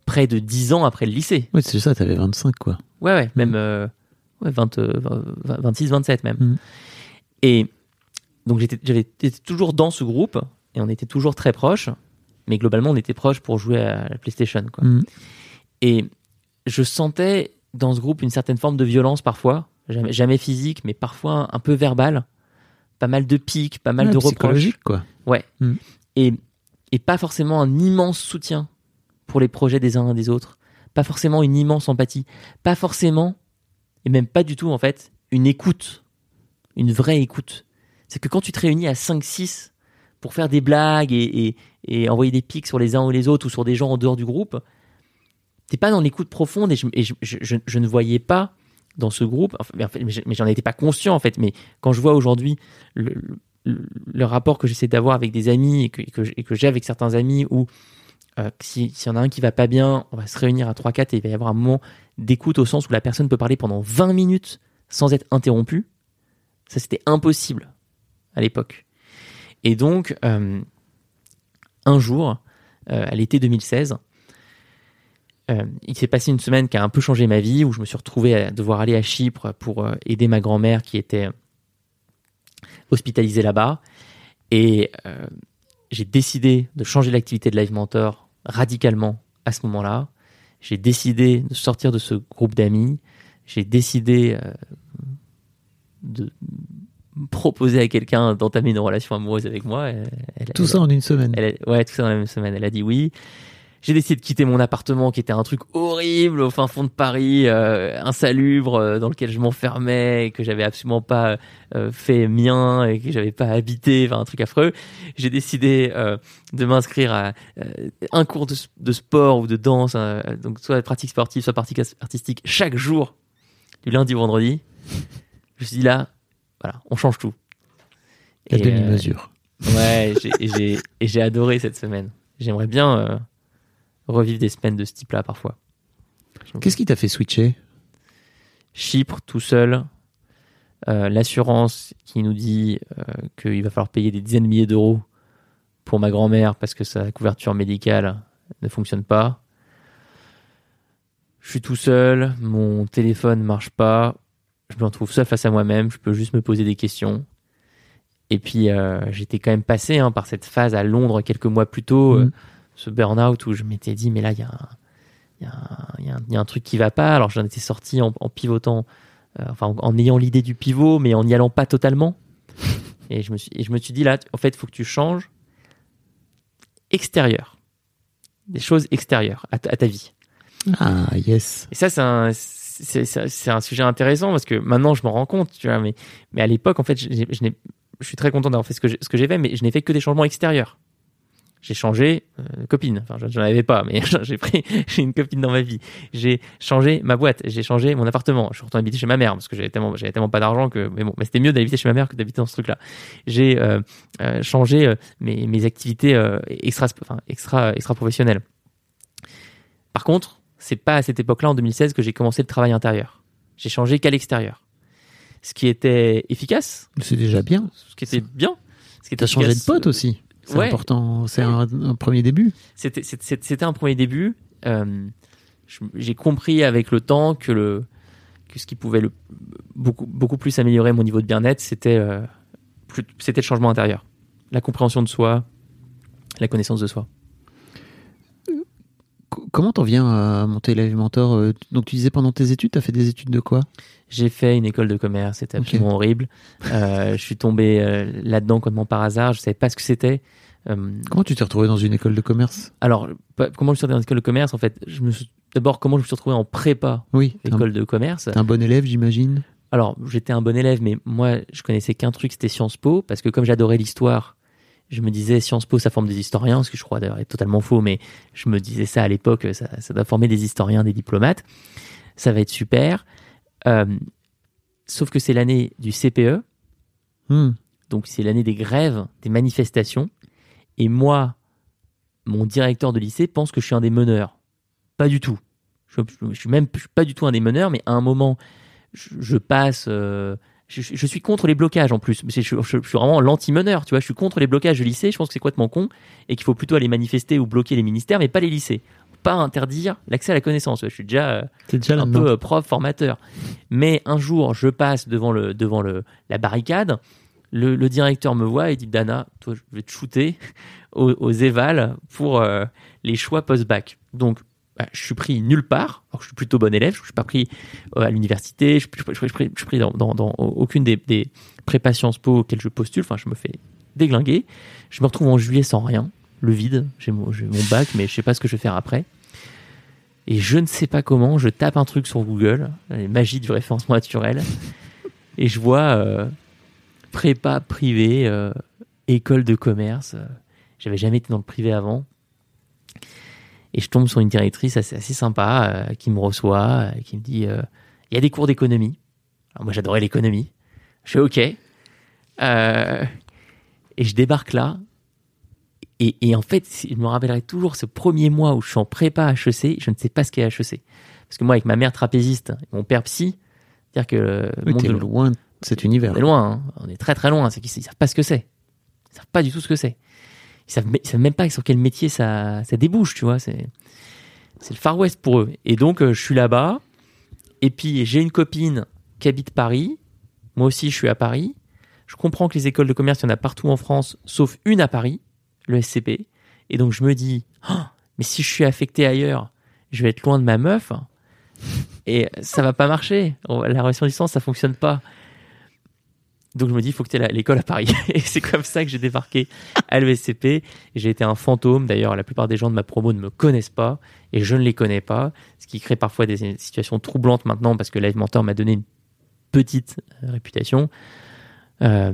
près de 10 ans après le lycée. Oui, c'est ça, t'avais 25 quoi. Ouais, ouais, même euh, ouais, 20, euh, 20, 26, 27 même. Mhm. Et donc j'étais, toujours dans ce groupe et on était toujours très proches, mais globalement on était proches pour jouer à la PlayStation. Quoi. Mhm. Et je sentais dans ce groupe une certaine forme de violence parfois, jamais, jamais physique, mais parfois un peu verbale. Pas mal de piques, pas mal Ouais, de reproches. quoi. Ouais. Mm. Et, et pas forcément un immense soutien pour les projets des uns et des autres. Pas forcément une immense empathie. Pas forcément, et même pas du tout en fait, une écoute. Une vraie écoute. C'est que quand tu te réunis à 5-6 pour faire des blagues et, envoyer des pics sur les uns ou les autres ou sur des gens en dehors du groupe, t'es pas dans l'écoute profonde et, je, et je, ne voyais pas dans ce groupe, mais en fait, j'en étais pas conscient en fait, mais quand je vois aujourd'hui le, rapport que j'essaie d'avoir avec des amis et que, j'ai avec certains amis où euh, si- s'il y en a un qui va pas bien, on va se réunir à 3-4 et il va y avoir un moment d'écoute au sens où la personne peut parler pendant 20 minutes sans être interrompue. Ça, c'était impossible à l'époque. Et donc, euh, un jour, euh, à l'été 2016, euh, il s'est passé une semaine qui a un peu changé ma vie, où je me suis retrouvé à devoir aller à Chypre pour aider ma grand-mère qui était hospitalisée là-bas. Et j'ai décidé de changer l'activité de Live Mentor radicalement à ce moment-là. J'ai décidé de sortir de ce groupe d'amis. J'ai décidé de proposer à quelqu'un d'entamer une relation amoureuse avec moi. Elle- elle- Tout ça en une semaine. ouais, tout ça dans la même semaine. Elle a dit oui. j'ai décidé de quitter mon appartement qui était un truc horrible au fin fond de Paris, euh, insalubre, euh, dans lequel je m'enfermais, et que j'avais absolument pas euh, fait mien et que j'avais pas habité, enfin un truc affreux. J'ai décidé de m'inscrire à un cours de, de sport ou de danse, hein, donc soit pratique sportive, soit pratique artistique, chaque jour, du lundi au vendredi. Je me suis dit là, voilà, on change tout. La Et, euh, demi-mesure. Ouais, j'ai- et j'ai adoré cette semaine. J'aimerais bien euh, revivre des semaines de ce type-là parfois. Qu'est-ce qui t'a fait switcher? Chypre tout seul, euh, l'assurance qui nous dit qu'il va falloir payer des dizaines de milliers d'euros pour ma grand-mère parce que sa couverture médicale ne fonctionne pas. Je suis tout seul, mon téléphone marche pas, je me retrouve seul face à moi-même, je peux juste me poser des questions. Et puis euh, j'étais quand même passé hein, par cette phase à Londres quelques mois plus tôt, euh, Mhm. ce burn-out où je m'étais dit mais là il y a un, y, y y a truc qui va pas. Alors j'en étais sorti en, en pivotant, euh, enfin en, en ayant l'idée du pivot, mais en n'y allant pas totalement. Et je me suis, et je me suis dit là, en fait, il faut que tu changes extérieur, des choses extérieures à, à ta vie. Ah, yes. Et ça, c'est un, c'est, un sujet intéressant parce que maintenant je m'en rends compte, tu vois. Mais, à l'époque, en fait, je, suis très content d'avoir fait ce que j'ai, fait, mais je n'ai fait que des changements extérieurs. J'ai changé euh, copine. Enfin, j'en avais pas, mais j'ai pris, j'ai une copine dans ma vie. J'ai changé ma boîte. J'ai changé mon appartement. Je suis retourné habiter chez ma mère parce que j'avais tellement, j'avais tellement pas d'argent que, mais bon, mais c'était mieux d'habiter chez ma mère que d'habiter dans ce truc-là. J'ai euh, euh, changé euh, mes, activités extra, enfin, extra, extra professionnelles. Par contre, c'est pas à cette époque-là, en 2016, que j'ai commencé le travail intérieur. J'ai changé qu'à l'extérieur. Ce qui était efficace, C'est déjà bien. ce qui était bien. Ce qui était T'as changé de pote aussi. C'est ouais. important. C'est un, un premier début. C'était un premier début. Euh, J'ai compris avec le temps que le que ce qui pouvait le, beaucoup beaucoup plus améliorer mon niveau de bien-être, c'était euh, c'était le changement intérieur, la compréhension de soi, la connaissance de soi. Co- Comment t'en viens à monter Live Mentor euh, Donc tu disais pendant tes études, t'as fait des études de quoi? J'ai fait une école de commerce, c'était absolument horrible. Euh, je suis tombé euh, là-dedans complètement par hasard, je savais pas ce que c'était. Euh, Comment tu t'es retrouvé dans une école de commerce? Alors, comment je suis sorti dans l'école de commerce? En fait, je me suis d'abord comment je me suis retrouvé en prépa Oui, un, école de commerce? t'es un bon élève, j'imagine? Alors, j'étais un bon élève, mais moi, je connaissais qu'un truc, c'était Sciences Po, parce que comme j'adorais l'histoire, je me disais Sciences Po, ça forme des historiens, ce que je crois d'ailleurs est totalement faux, mais je me disais ça à l'époque, ça, ça doit former des historiens, des diplomates. Ça va être super. Euh, sauf que c'est l'année du CPE, Hmm. donc c'est l'année des grèves, des manifestations, et moi, mon directeur de lycée pense que je suis un des meneurs. Pas du tout. Je, je- je suis même je suis pas du tout un des meneurs, mais à un moment, je, je passe. euh, je, je suis contre les blocages en plus. Je, je- je- je suis vraiment l'anti-meneur, tu vois. Je suis contre les blocages de lycée. Je pense que c'est complètement con et qu'il faut plutôt aller manifester ou bloquer les ministères, mais pas les lycées. Pas interdire l'accès à la connaissance. Je suis déjà euh, déjà un peu euh, prof, formateur. Mais un jour, je passe devant le devant le la barricade. Le, le directeur me voit et dit Dana, toi, je vais te shooter aux, aux évals pour euh, les choix post-bac. Donc, bah, je suis pris nulle part. Alors je suis plutôt bon élève. Je suis pas pris euh, à l'université. Je, je suis pris dans, aucune des, prépa Sciences Po auxquelles je postule. Enfin, je me fais déglinguer. Je me retrouve en juillet sans rien, le vide. J'ai mon, bac, mais je sais pas ce que je vais faire après. Et je ne sais pas comment, je tape un truc sur Google, les magies du référencement naturel, et je vois euh, prépa privé, euh, école de commerce. J'avais jamais été dans le privé avant. Et je tombe sur une directrice assez, assez sympa euh, qui me reçoit, euh, qui me dit euh, il y a des cours d'économie. Alors moi j'adorais l'économie. Je fais ok. Euh, et je débarque là. Et, et en fait, je me rappellerai toujours ce premier mois où je suis en prépa HEC, je ne sais pas ce qu'est HEC. Parce que moi, avec ma mère trapéziste et mon père psy, c'est-à-dire que Oui, monde de- loin de cet univers. on est loin, hein. on est très très loin. C'est qu'ils ils savent pas ce que c'est. Ils savent pas du tout ce que c'est. Ils savent, savent même pas sur quel métier ça, ça débouche, tu vois. C'est, c'est le Far West pour eux. Et donc, euh, je suis là-bas. Et puis, j'ai une copine qui habite Paris. Moi aussi, je suis à Paris. Je comprends que les écoles de commerce, il y en a partout en France, sauf une à Paris, le SCP. Et donc, je me dis, Ah, mais si je suis affecté ailleurs, je vais être loin de ma meuf. Et ça va pas marcher. La relation distance, ça fonctionne pas. Donc je me dis, il faut que tu ailles à l'école à Paris. Et c'est comme ça que j'ai débarqué à l'ESCP. J'ai été un fantôme. D'ailleurs, la plupart des gens de ma promo ne me connaissent pas et je ne les connais pas, ce qui crée parfois des situations troublantes maintenant parce que Live Mentor m'a donné une petite euh, réputation. Euh,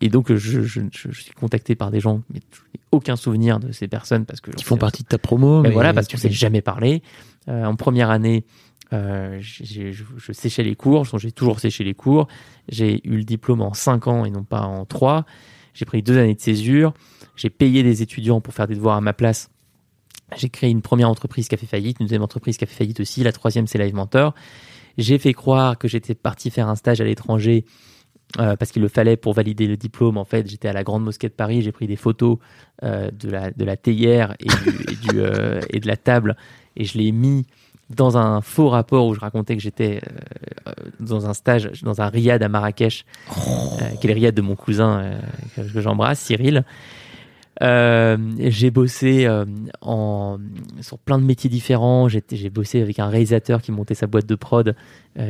et donc, je, je, je, suis contacté par des gens, mais je n'ai aucun souvenir de ces personnes parce que qui font partie de ta promo. Mais, mais voilà, parce qu'on s'est jamais parlé. Euh, en première année, euh, je séchais les cours, j'ai toujours séché les cours. J'ai eu le diplôme en 5 ans et non pas en 3. J'ai pris deux années de césure. J'ai payé des étudiants pour faire des devoirs à ma place. J'ai créé une première entreprise qui a fait faillite, une deuxième entreprise qui a fait faillite aussi. La troisième, c'est Live Mentor. J'ai fait croire que j'étais parti faire un stage à l'étranger euh, parce qu'il le fallait pour valider le diplôme. En fait, j'étais à la Grande Mosquée de Paris, j'ai pris des photos euh, de, la, de la théière et, du, et, euh, et de la table et je l'ai mis dans un faux rapport où je racontais que j'étais euh, euh, dans un stage, dans un riad à Marrakech, euh, qui est le riad de mon cousin euh, que, j'embrasse, Cyril. J'ai bossé en, sur plein de métiers différents. J'ai bossé avec un réalisateur qui montait sa boîte de prod.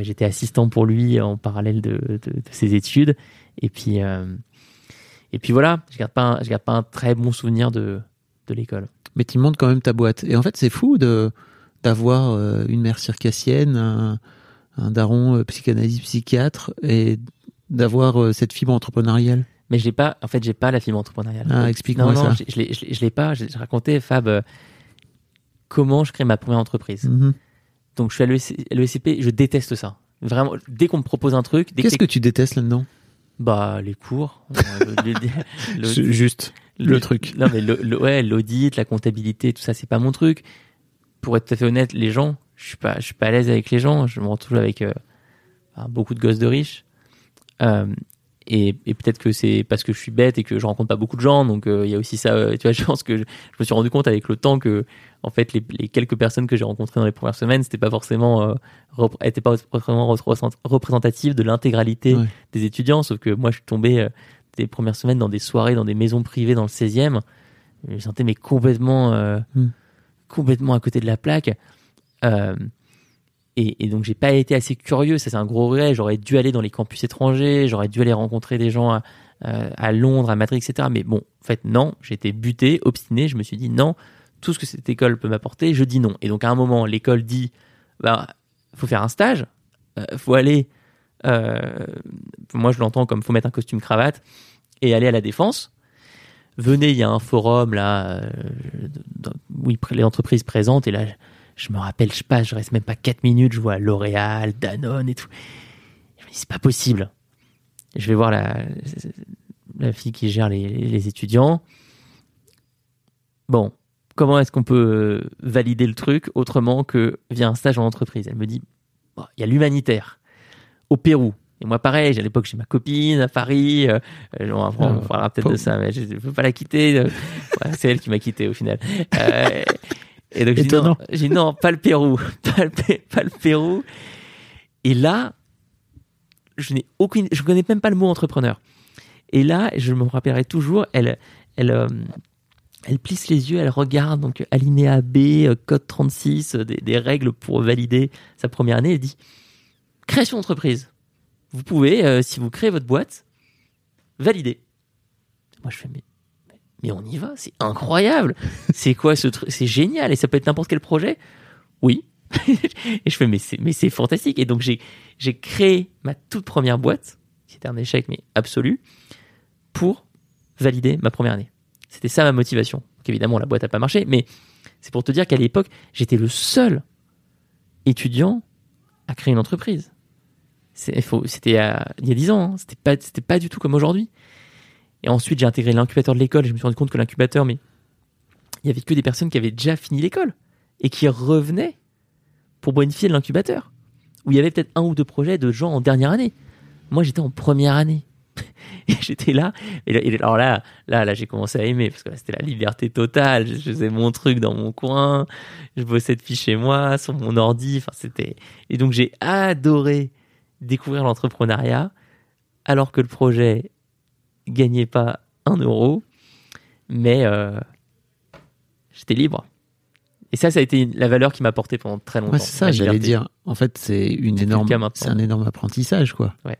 J'étais assistant pour lui en parallèle de, de, de ses études. Et puis, et puis voilà, je garde pas, un, je garde pas un très bon souvenir de, de l'école. Mais tu montres quand même ta boîte. Et en fait, c'est fou de d'avoir euh, une mère circassienne, un, un daron euh, psychanalyste psychiatre et d'avoir euh, cette fibre entrepreneuriale. Mais j'ai pas, en fait, j'ai pas la fibre entrepreneuriale. Ah, explique-moi non, non, ça. je- je l'ai- je je pas. Je, je racontais Fab euh, comment je crée ma première entreprise. Mhm. Donc je suis à l'ESCP, je déteste ça. Vraiment, dès qu'on me propose un truc, Qu'est-ce que, que tu détestes là-dedans? Bah les cours, euh, le- le- Juste truc. Non mais le, le- ouais, l'audit, la comptabilité, tout ça, c'est pas mon truc. Pour être tout à fait honnête, les gens, je suis pas, je suis pas à l'aise avec les gens. Je me retrouve avec euh, beaucoup de gosses de riches. Euh, et, et peut-être que c'est parce que je suis bête et que je rencontre pas beaucoup de gens, donc euh, il y a aussi ça. tu vois, je pense que je, je me suis rendu compte avec le temps que, en fait, les, les quelques personnes que j'ai rencontrées dans les premières semaines, c'était pas forcément, étaient pas forcément représent- représentatives de l'intégralité Ouais. des étudiants. Sauf que moi, je suis tombé des premières semaines dans des soirées, dans des maisons privées dans le 16e. Je me sentais mais complètement, euh, Hmm. Complètement à côté de la plaque. Euh, et, et donc j'ai pas été assez curieux, ça c'est un gros regret. J'aurais dû aller dans les campus étrangers, j'aurais dû aller rencontrer des gens à, euh, Londres, à Madrid, etc. Mais bon, en fait non, été buté, obstiné. Je me suis dit non, tout ce que cette école peut m'apporter, je dis non. Et donc à un moment, l'école dit, bah faut faire un stage, euh, faut aller. moi je l'entends comme faut mettre un costume cravate et aller à la défense. Venez, il y a un forum là euh, où les entreprises présentent et là je me rappelle, je sais pas, je reste même pas 4 minutes, je vois L'Oréal, Danone et tout. Je me dis, c'est pas possible. Je vais voir la, la fille qui gère les, les étudiants. Bon, comment est-ce qu'on peut euh, valider le truc autrement que via un stage en entreprise? Elle me dit, il y a l'humanitaire au Pérou. Et moi, pareil, à l'époque, j'ai ma copine à Paris. Euh, on, va- on Ah, parlera peut-être de ça, mais je ne peux pas la quitter. Euh, ouais, c'est elle qui m'a quitté au final. Euh, et donc, j'ai dit non, dit pas le Pérou. Pas le, Pé- pas le Pérou. Et là, je n'ai aucune, je connais même pas le mot entrepreneur. Et là, je me rappellerai toujours, elle, elle, euh, elle plisse les yeux, elle regarde donc alinéa B, euh, code 36, euh, des, des règles pour valider sa première année. Elle dit création d'entreprise. Vous pouvez, euh, si vous créez votre boîte, valider. Moi, je fais mais, mais on y va, c'est incroyable. c'est quoi ce truc? C'est génial et ça peut être n'importe quel projet? Oui. et je fais mais c'est mais c'est fantastique. Et donc j'ai j'ai créé ma toute première boîte, qui était un échec mais absolu, pour valider ma première année. C'était ça ma motivation. Donc évidemment la boîte n'a pas marché, mais c'est pour te dire qu'à l'époque j'étais le seul étudiant à créer une entreprise. C'était il y a 10 ans, hein. c'était pas, pas du tout comme aujourd'hui. Et ensuite, j'ai intégré l'incubateur de l'école. Je me suis rendu compte que l'incubateur, mais il y avait que des personnes qui avaient déjà fini l'école et qui revenaient pour bonifier l'incubateur. Où il y avait peut-être un ou deux projets de gens en dernière année. Moi, j'étais en première année. J'étais là. Alors là, là, là, j'ai commencé à aimer parce que c'était la liberté totale. Je faisais mon truc dans mon coin. Je bossais depuis chez moi, sur mon ordi. Enfin, c'était. Et donc, j'ai adoré découvrir l'entrepreneuriat alors que le projet gagnait pas un euro, mais euh, j'étais libre. Et ça, ça a été la valeur qui m'a porté pendant très longtemps. Ouais, c'est ça, la j'allais dire. En fait, c'est une énorme, c'est un énorme apprentissage, quoi. Ouais,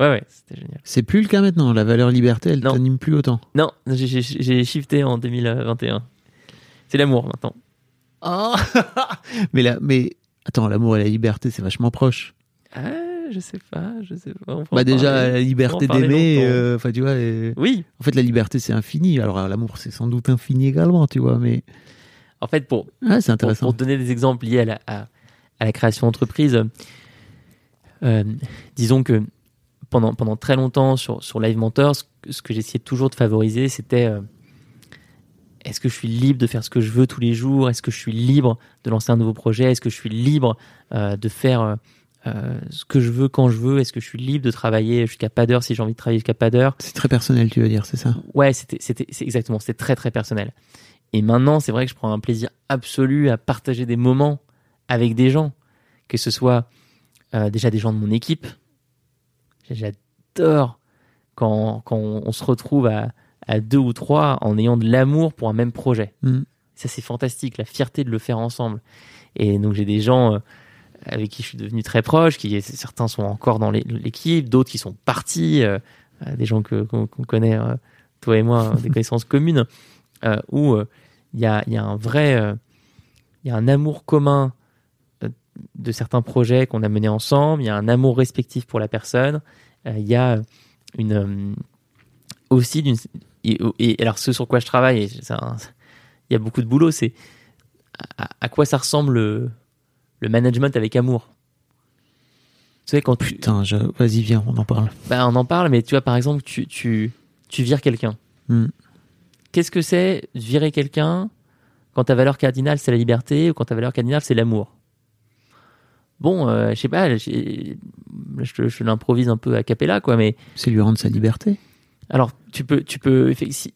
ouais, c'était génial. C'est plus le cas maintenant. La valeur liberté, elle t'anime plus autant. Non, j'ai- shifté en 2021. C'est l'amour maintenant. Ah mais là, mais attends, l'amour et la liberté, c'est vachement proche. Ah, je sais pas, je sais pas. Bah déjà, parler. la liberté d'aimer, euh, enfin tu vois. et- Oui, En fait, la liberté, c'est infini. Alors, l'amour, c'est sans doute infini également, tu vois. Mais en fait, pour, c'est pour, intéressant. pour donner des exemples liés à la, à, à la création d'entreprise, euh, disons que pendant, pendant très longtemps sur, sur Live Mentor, ce, que- ce que j'essayais toujours de favoriser, c'était euh, est-ce que je suis libre de faire ce que je veux tous les jours? Est-ce que je suis libre de lancer un nouveau projet? Est-ce que je suis libre euh, de faire euh, ce que je veux quand je veux Est-ce que je suis libre de travailler jusqu'à pas d'heure si j'ai envie de travailler jusqu'à pas d'heure? C'est très personnel, tu veux dire, c'est ça? Ouais, c'était, c'était, c'est exactement, c'était très très personnel. Et maintenant, c'est vrai que je prends un plaisir absolu à partager des moments avec des gens, que ce soit euh, déjà des gens de mon équipe. J'adore quand, quand on, on se retrouve à, à deux ou trois en ayant de l'amour pour un même projet. Mm. Ça, c'est fantastique, la fierté de le faire ensemble. Et donc, j'ai des gens euh, avec qui je suis devenu très proche, qui certains sont encore dans l'équipe, d'autres qui sont partis, euh, euh, des gens que, qu'on, connaît, euh, toi et moi, des connaissances communes, euh, où il y, a, y a un vrai, il y a un amour commun de certains projets qu'on a menés ensemble, il y a un amour respectif pour la personne, il y a une aussi d'une et, et alors ce sur quoi je travaille, il y a beaucoup de boulot, c'est à, à quoi ça ressemble le, management avec amour. Tu sais quand tu, Putain, je... vas-y, viens, on en parle. bah, on en parle, mais tu vois, par exemple, tu, tu, tu vires quelqu'un. Hmm. Qu'est-ce que c'est virer quelqu'un quand ta valeur cardinale c'est la liberté ou quand ta valeur cardinale c'est l'amour? Bon, euh, je sais pas, je, je l'improvise un peu à capella, quoi, mais C'est lui rendre sa liberté. alors tu peux, tu peux, si-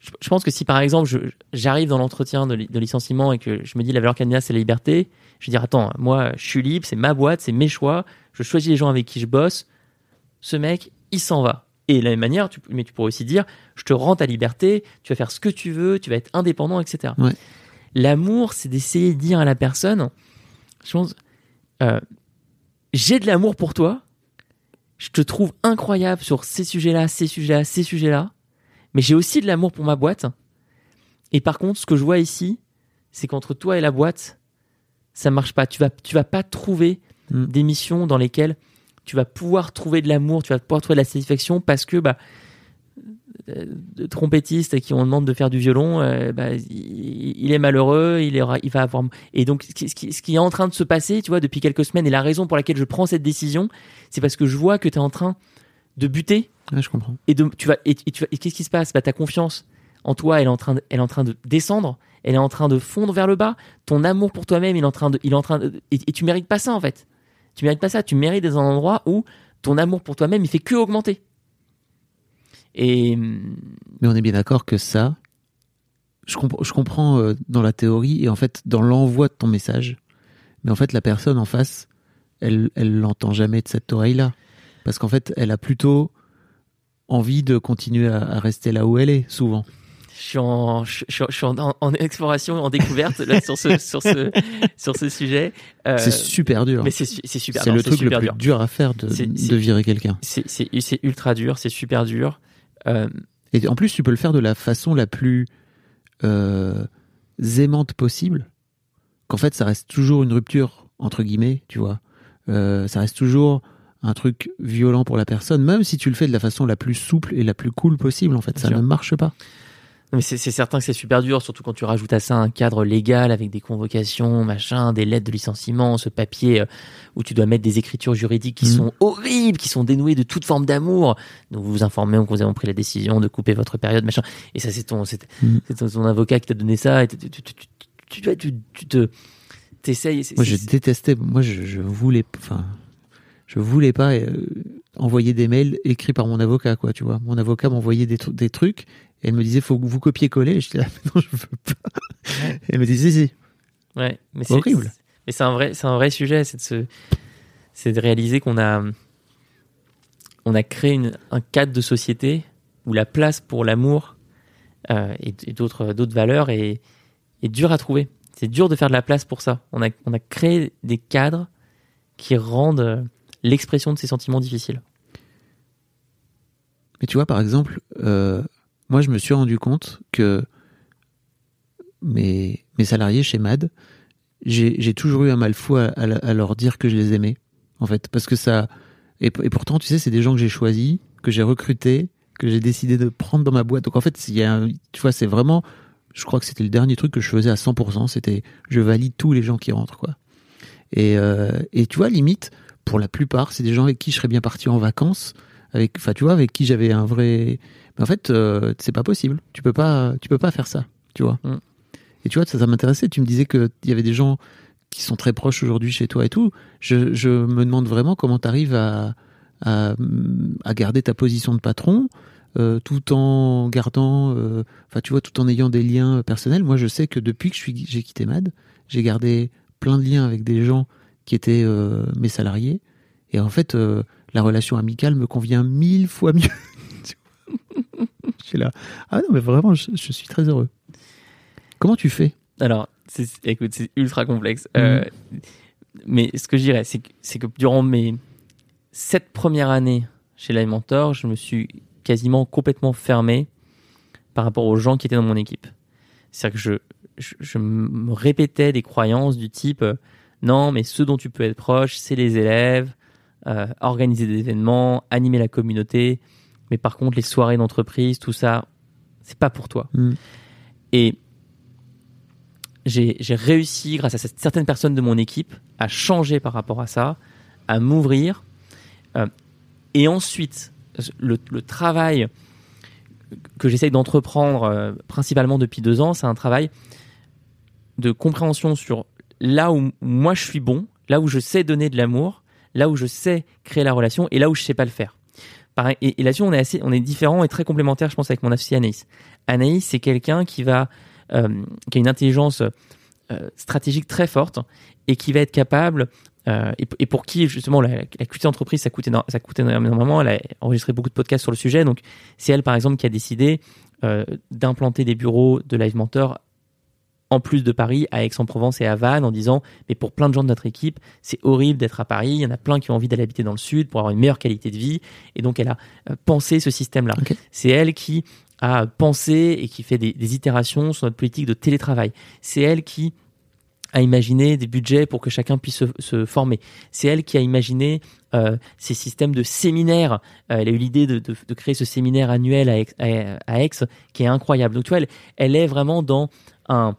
je, je pense que si par exemple j'arrive dans l'entretien de, li- de licenciement et que je me dis la valeur cardinale c'est la liberté, je vais dire attends, moi je suis libre, c'est ma boîte, c'est mes choix, je choisis les gens avec qui je bosse, ce mec il s'en va. Et de la même manière, tu, mais tu pourrais aussi dire je te rends ta liberté, tu vas faire ce que tu veux, tu vas être indépendant, etc. Ouais. L'amour, c'est d'essayer de dire à la personne, je pense, euh, j'ai de l'amour pour toi, je te trouve incroyable sur ces sujets-là, ces sujets-là, ces sujets-là, mais j'ai aussi de l'amour pour ma boîte. Et par contre, ce que je vois ici, c'est qu'entre toi et la boîte, ça marche pas. Tu vas, tu vas pas trouver Mm. des missions dans lesquelles tu vas pouvoir trouver de l'amour, tu vas pouvoir trouver de la satisfaction parce que bah, euh, de trompettistes à qui on demande de faire du violon, euh, bah, il, il est malheureux, il, est, il va avoir. Et donc, ce qui, ce qui- ce qui est en train de se passer, tu vois, depuis quelques semaines, et la raison pour laquelle je prends cette décision, c'est parce que je vois que tu es en train de buter Ouais, je comprends. et de, tu vas et, et tu vas- et qu'est-ce qui se passe? Bah, ta confiance en toi elle est en train de, elle est en train de descendre elle est en train de fondre vers le bas. Ton amour pour toi-même il est en train de il est en train de, et, et tu mérites pas ça en fait. Tu mérites pas ça. Tu mérites d'être dans un endroit où ton amour pour toi-même il fait que augmenter. Et Mais on est bien d'accord que ça, je, comp- je comprends euh, dans la théorie et en fait dans l'envoi de ton message, mais en fait la personne en face, elle elle l'entend jamais de cette oreille-là, parce qu'en fait elle a plutôt envie de continuer à, à rester là où elle est souvent. je suis en je, je- je suis en, en- en exploration en découverte là, sur ce sur ce sur ce sujet Euh, c'est super dur. mais c'est su- c'est super C'est le truc le plus dur. dur à faire de, de virer quelqu'un. c'est ultra dur c'est super dur Euh, Et en plus, tu peux le faire de la façon la plus euh, aimante possible. Qu'en fait, ça reste toujours une rupture, entre guillemets, tu vois. Ça reste toujours un truc violent pour la personne, même si tu le fais de la façon la plus souple et la plus cool possible, en fait. Bien ça sûr. ne marche pas. Mais c'est certain que c'est super dur, surtout quand tu rajoutes à ça un cadre légal avec des convocations, machin, des lettres de licenciement, ce papier euh, où tu dois mettre des écritures juridiques qui Mhm. sont horribles, qui sont dénouées de toute forme d'amour. Donc vous vous informez que vous avez pris la décision de couper votre période, machin. Et ça, c'est ton, ton avocat qui t'a donné ça. Et tu, tu, tu, tu, tu, tu, tu- tu te, t'essayes. Moi, je détestais. Moi, je, je voulais. Enfin, je voulais pas euh, envoyer des mails écrits par mon avocat, quoi. Tu vois, mon avocat m'envoyait des, tru- des trucs et elle me disait faut que vous copier-coller. Et j'étais là, non, je veux pas. Ouais. Elle me disait si, si. Ouais, mais c'est Horrible. Mais c'est un vrai, c'est un vrai sujet, c'est de se, c'est de réaliser qu'on a, on a créé une- un cadre de société où la place pour l'amour euh, et, et d'autres, d'autres valeurs est, est dure à trouver. C'est dur de faire de la place pour ça. On a, on a créé des cadres qui rendent l'expression de ces sentiments difficiles. Mais tu vois, par exemple, euh, moi, je me suis rendu compte que mes, mes salariés chez MAD, j'ai toujours eu un mal fou à, leur dire que je les aimais, en fait. Parce que ça. Et, et pourtant, tu sais, c'est des gens que j'ai choisis, que j'ai recrutés, que j'ai décidé de prendre dans ma boîte. Donc, en fait, y a tu vois, c'est vraiment. Je crois que c'était le dernier truc que je faisais à 100%. C'était je valide tous les gens qui rentrent, quoi. Et, euh, et tu vois, limite, pour la plupart, c'est des gens avec qui je serais bien parti en vacances, avec, enfin, tu vois, avec qui j'avais un vrai. Mais en fait, euh, c'est pas possible. Tu peux pas, tu peux pas faire ça, tu vois. Mm. Et tu vois, ça, ça m'intéressait. Tu me disais que il y avait des gens qui sont très proches aujourd'hui chez toi et tout. Je, je me demande vraiment comment tu arrives à, à, à garder ta position de patron. euh, tout en gardant, euh, enfin tu vois, tout en ayant des liens personnels. Moi, je sais que depuis que j'ai quitté Mad, j'ai gardé plein de liens avec des gens qui étaient euh, mes salariés. Et en fait, euh, la relation amicale me convient mille fois mieux. je suis là. Ah non, mais vraiment, je, je suis très heureux. Comment tu fais? Alors, écoute, c'est ultra complexe. Euh, mais ce que je dirais, c'est que, durant mes sept premières années chez Live Mentor, je me suis quasiment complètement fermé par rapport aux gens qui étaient dans mon équipe. C'est-à-dire que je, je, je me répétais des croyances du type non, mais ceux dont tu peux être proche, c'est les élèves, euh, organiser des événements, animer la communauté. Mais par contre, les soirées d'entreprise, tout ça, c'est pas pour toi. Mm. Et j'ai réussi, grâce à certaines personnes de mon équipe, à changer par rapport à ça, à m'ouvrir. Euh, et ensuite, le, le travail que j'essaye d'entreprendre euh, principalement depuis deux ans, c'est un travail de compréhension sur là où moi je suis bon, là où je sais donner de l'amour, là où je sais créer la relation et là où je sais pas le faire. Et, là-dessus, on est assez, on est différent et très complémentaire, je pense, avec mon associé Anaïs. Anaïs, c'est quelqu'un qui va, euh, qui a une intelligence euh, stratégique très forte et qui va être capable, euh, et, pour qui justement la, la culture d'entreprise, ça coûte, ça coûte énormément. Elle a enregistré beaucoup de podcasts sur le sujet, donc c'est elle, par exemple, qui a décidé d'implanter des bureaux de Live Mentor en plus de Paris, à Aix-en-Provence et à Vannes, en disant, mais pour plein de gens de notre équipe, c'est horrible d'être à Paris, il y en a plein qui ont envie d'aller habiter dans le sud pour avoir une meilleure qualité de vie, et donc elle a euh, pensé ce système-là. C'est elle qui a pensé et qui fait des, des itérations sur notre politique de télétravail. C'est elle qui a imaginé des budgets pour que chacun puisse se, se former. C'est elle qui a imaginé euh, ces systèmes de séminaires. Euh, elle a eu l'idée de, de- de créer ce séminaire annuel à Aix, à- à Aix qui est incroyable. Donc tu vois, elle, elle est vraiment dans un...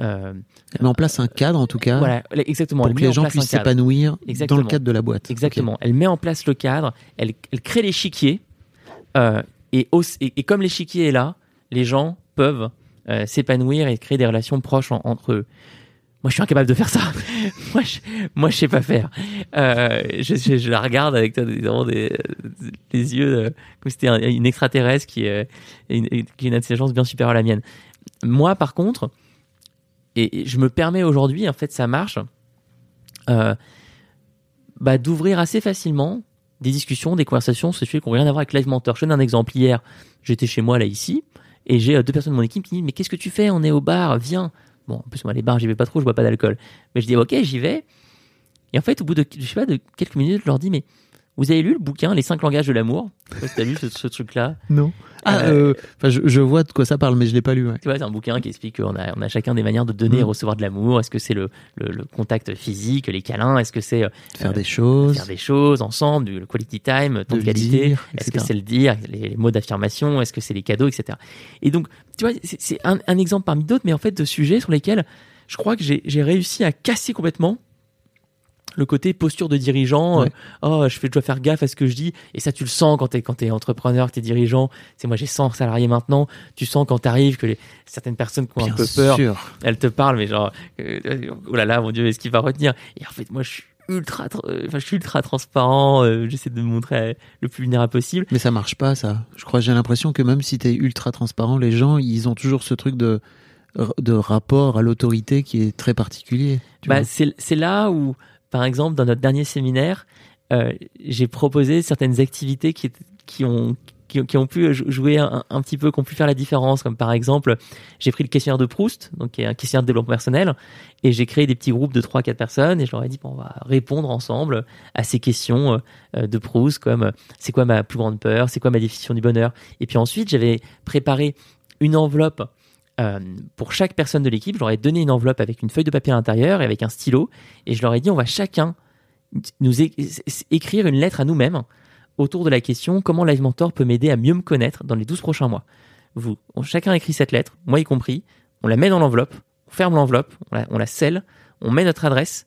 euh, Elle met en place un cadre, en tout cas, voilà, exactement. pour que les en gens puissent s'épanouir dans le cadre de la boîte. Exactement. Elle met en place le cadre, elle, elle crée l'échiquier, euh, et, et, et comme l'échiquier est là, les gens peuvent euh, s'épanouir et créer des relations proches en- entre eux. Moi, je suis incapable de faire ça. moi, je, moi, je sais pas faire. Euh, je, je- je la regarde avec des, vraiment des, des yeux euh, comme si c'était un- une extraterrestre qui, euh, une, qui a une intelligence bien supérieure à la mienne. Moi, par contre, et, je me permets aujourd'hui, en fait, ça marche. Euh, bah, d'ouvrir assez facilement des discussions, des conversations sujets qui n'ont rien à voir avec Live Mentor. Je donne un exemple. Hier, j'étais chez moi, là, ici, et j'ai euh, deux personnes de mon équipe qui disent Mais qu'est-ce que tu fais? On est au bar, viens. Bon, en plus, moi, les bars, j'y vais pas trop, je bois pas d'alcool. Mais je dis Ok, j'y vais. Et en fait, au bout de, je sais pas, de quelques minutes, je leur dis Mais vous avez lu le bouquin Les cinq langages de l'amour? T'as lu ce, ce truc-là? Non. Ah, Euh, euh, enfin, je, je vois de quoi ça parle, mais je l'ai pas lu. ouais. Tu vois, c'est un bouquin qui explique qu'on a, on a chacun des manières de donner et Mm. recevoir de l'amour. Est-ce que c'est le, le, le contact physique, les câlins? Est-ce que c'est euh, Faire Euh, des choses, faire des choses ensemble, du quality time, temps de qualité Est-ce que c'est le dire, les, les mots d'affirmation? Est-ce que c'est les cadeaux, etc. Et donc, tu vois, c'est un, un exemple parmi d'autres, mais en fait de sujets sur lesquels je crois que j'ai réussi à casser complètement le côté posture de dirigeant. Ouais. euh, oh, je, fais, je dois faire gaffe à ce que je dis. Et ça, tu le sens quand t'es quand es entrepreneur, que t'es dirigeant. C'est moi, j'ai 100 salariés maintenant. Tu sens quand t'arrives que les, certaines personnes qui ont Bien un peu peur, elles te parlent, mais genre, euh, oh là là, mon Dieu, est-ce qu'il va retenir? Et en fait, moi, je suis ultra, tra- euh, enfin, je suis ultra transparent. euh, J'essaie de me montrer le plus vulnérable possible. Mais ça marche pas, ça. Je crois, j'ai l'impression que même si t'es ultra transparent, les gens, ils ont toujours ce truc de, de rapport à l'autorité qui est très particulier. Bah, c'est c'est là où, par exemple, dans notre dernier séminaire, euh, j'ai proposé certaines activités qui, ont qui, ont pu jouer un, un, petit peu, qui ont pu faire la différence. Comme par exemple, j'ai pris le questionnaire de Proust, donc qui est un questionnaire de développement personnel, et j'ai créé des petits groupes de 3-4 personnes, et je leur ai dit, bon, on va répondre ensemble à ces questions euh, de Proust, comme c'est quoi ma plus grande peur, c'est quoi ma définition du bonheur? Et puis ensuite, j'avais préparé une enveloppe euh, pour chaque personne de l'équipe, je leur ai donné une enveloppe avec une feuille de papier à l'intérieur et avec un stylo, et je leur ai dit, on va chacun nous écrire une lettre à nous-mêmes autour de la question comment Live Mentor peut m'aider à mieux me connaître dans les 12 prochains mois. Vous, chacun écrit cette lettre, moi y compris, on la met dans l'enveloppe, on ferme l'enveloppe, on la, scelle, on met notre adresse,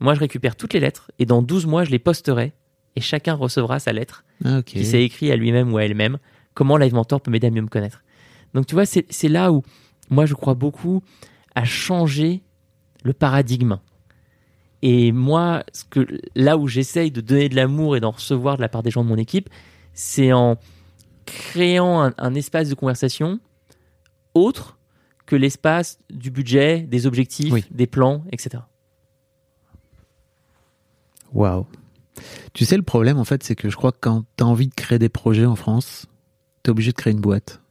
moi je récupère toutes les lettres et dans 12 mois je les posterai et chacun recevra sa lettre ah, qui s'est écrit à lui-même ou à elle-même comment Live Mentor peut m'aider à mieux me connaître. Donc tu vois, c'est là où moi je crois beaucoup à changer le paradigme. Et moi, ce que, là où j'essaye de donner de l'amour et d'en recevoir de la part des gens de mon équipe, c'est en créant un, espace de conversation autre que l'espace du budget, des objectifs, des plans, etc. Waouh. Tu sais, le problème, en fait, c'est que je crois que quand tu as envie de créer des projets en France, tu es obligé de créer une boîte.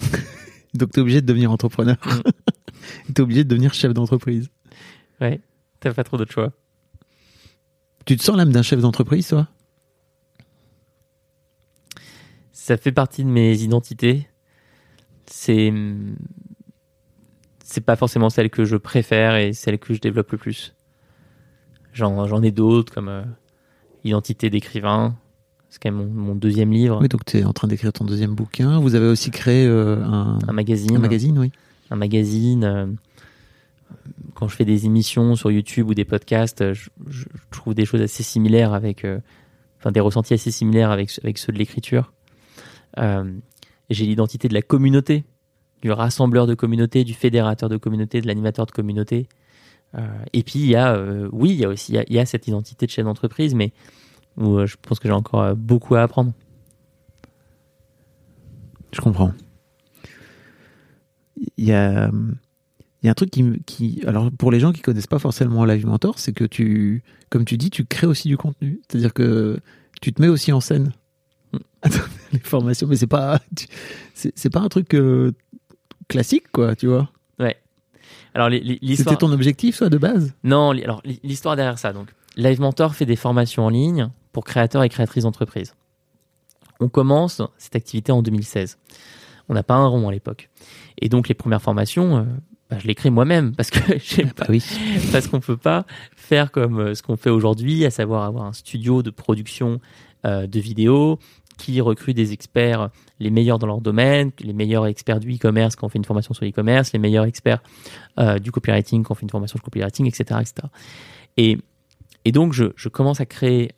Donc, tu es obligé de devenir entrepreneur. Mm. tu es obligé de devenir chef d'entreprise. Ouais, t'as pas trop d'autre choix. Tu te sens l'âme d'un chef d'entreprise, toi? Ça fait partie de mes identités. C'est c'est pas forcément celle que je préfère et celle que je développe le plus. J'en ai d'autres comme euh, Identité d'écrivain, c'est quand même mon, deuxième livre. Oui, donc tu es en train d'écrire ton deuxième bouquin. Vous avez aussi créé euh, un, un, magazine. Un magazine, oui. Un magazine. Euh, quand je fais des émissions sur YouTube ou des podcasts, je, trouve des choses assez similaires avec, euh, enfin des ressentis assez similaires avec, avec ceux de l'écriture. Euh, j'ai l'identité de la communauté, du rassembleur de communauté, du fédérateur de communauté, de l'animateur de communauté. Euh, et puis il y a, oui, il y a aussi il y a, cette identité de chef d'entreprise, mais où je pense que j'ai encore beaucoup à apprendre. Je comprends. Il y a il y a un truc qui, qui, alors pour les gens qui connaissent pas forcément Live Mentor, c'est que tu, comme tu dis, tu crées aussi du contenu. C'est-à-dire que tu te mets aussi en scène. Mm. les formations, mais c'est pas, c'est pas un truc euh, classique, quoi, tu vois. Ouais. Alors C'était ton objectif, soit de base? Non, alors l'histoire derrière ça. Donc, Live Mentor fait des formations en ligne pour créateurs et créatrices d'entreprises. On commence cette activité en 2016. On n'a pas un rond à l'époque. Et donc les premières formations, euh, bah, je l'écris moi-même parce que ah bah oui. parce qu'on peut pas faire comme euh, ce qu'on fait aujourd'hui, à savoir avoir un studio de production euh, de vidéos qui recrute des experts les meilleurs dans leur domaine, les meilleurs experts du e-commerce quand on fait une formation sur l'e-commerce, les meilleurs experts euh, du copywriting quand on fait une formation sur le copywriting, etc., etc. Et et donc je, je commence à créer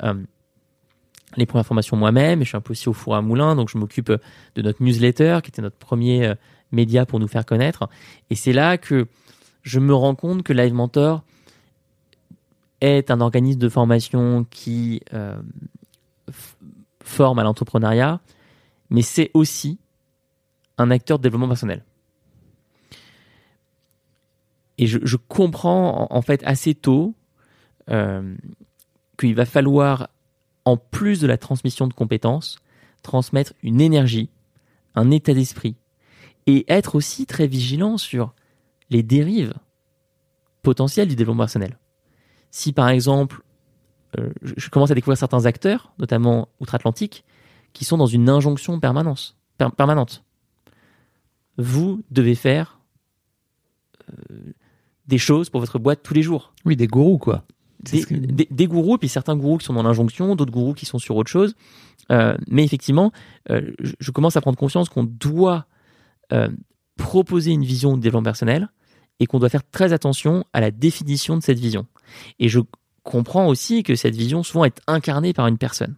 les premières formations moi-même, et je suis un peu aussi au four à moulin, donc je m'occupe de notre newsletter, qui était notre premier médias pour nous faire connaître. Et c'est là que je me rends compte que Live Mentor est un organisme de formation qui euh, forme à l'entrepreneuriat, mais c'est aussi un acteur de développement personnel. Et je, comprends en, fait assez tôt euh, qu'il va falloir, en plus de la transmission de compétences, transmettre une énergie, un état d'esprit, et être aussi très vigilant sur les dérives potentielles du développement personnel. Si par exemple, euh, je commence à découvrir certains acteurs, notamment outre-Atlantique, qui sont dans une injonction permanente. Vous devez faire euh, des choses pour votre boîte tous les jours. Oui, des gourous, quoi. Des, gourous, puis certains gourous qui sont dans l'injonction, d'autres gourous qui sont sur autre chose. Euh, mais effectivement, je commence à prendre conscience qu'on doit euh, proposer une vision de développement personnel et qu'on doit faire très attention à la définition de cette vision. Et je comprends aussi que cette vision souvent est incarnée par une personne.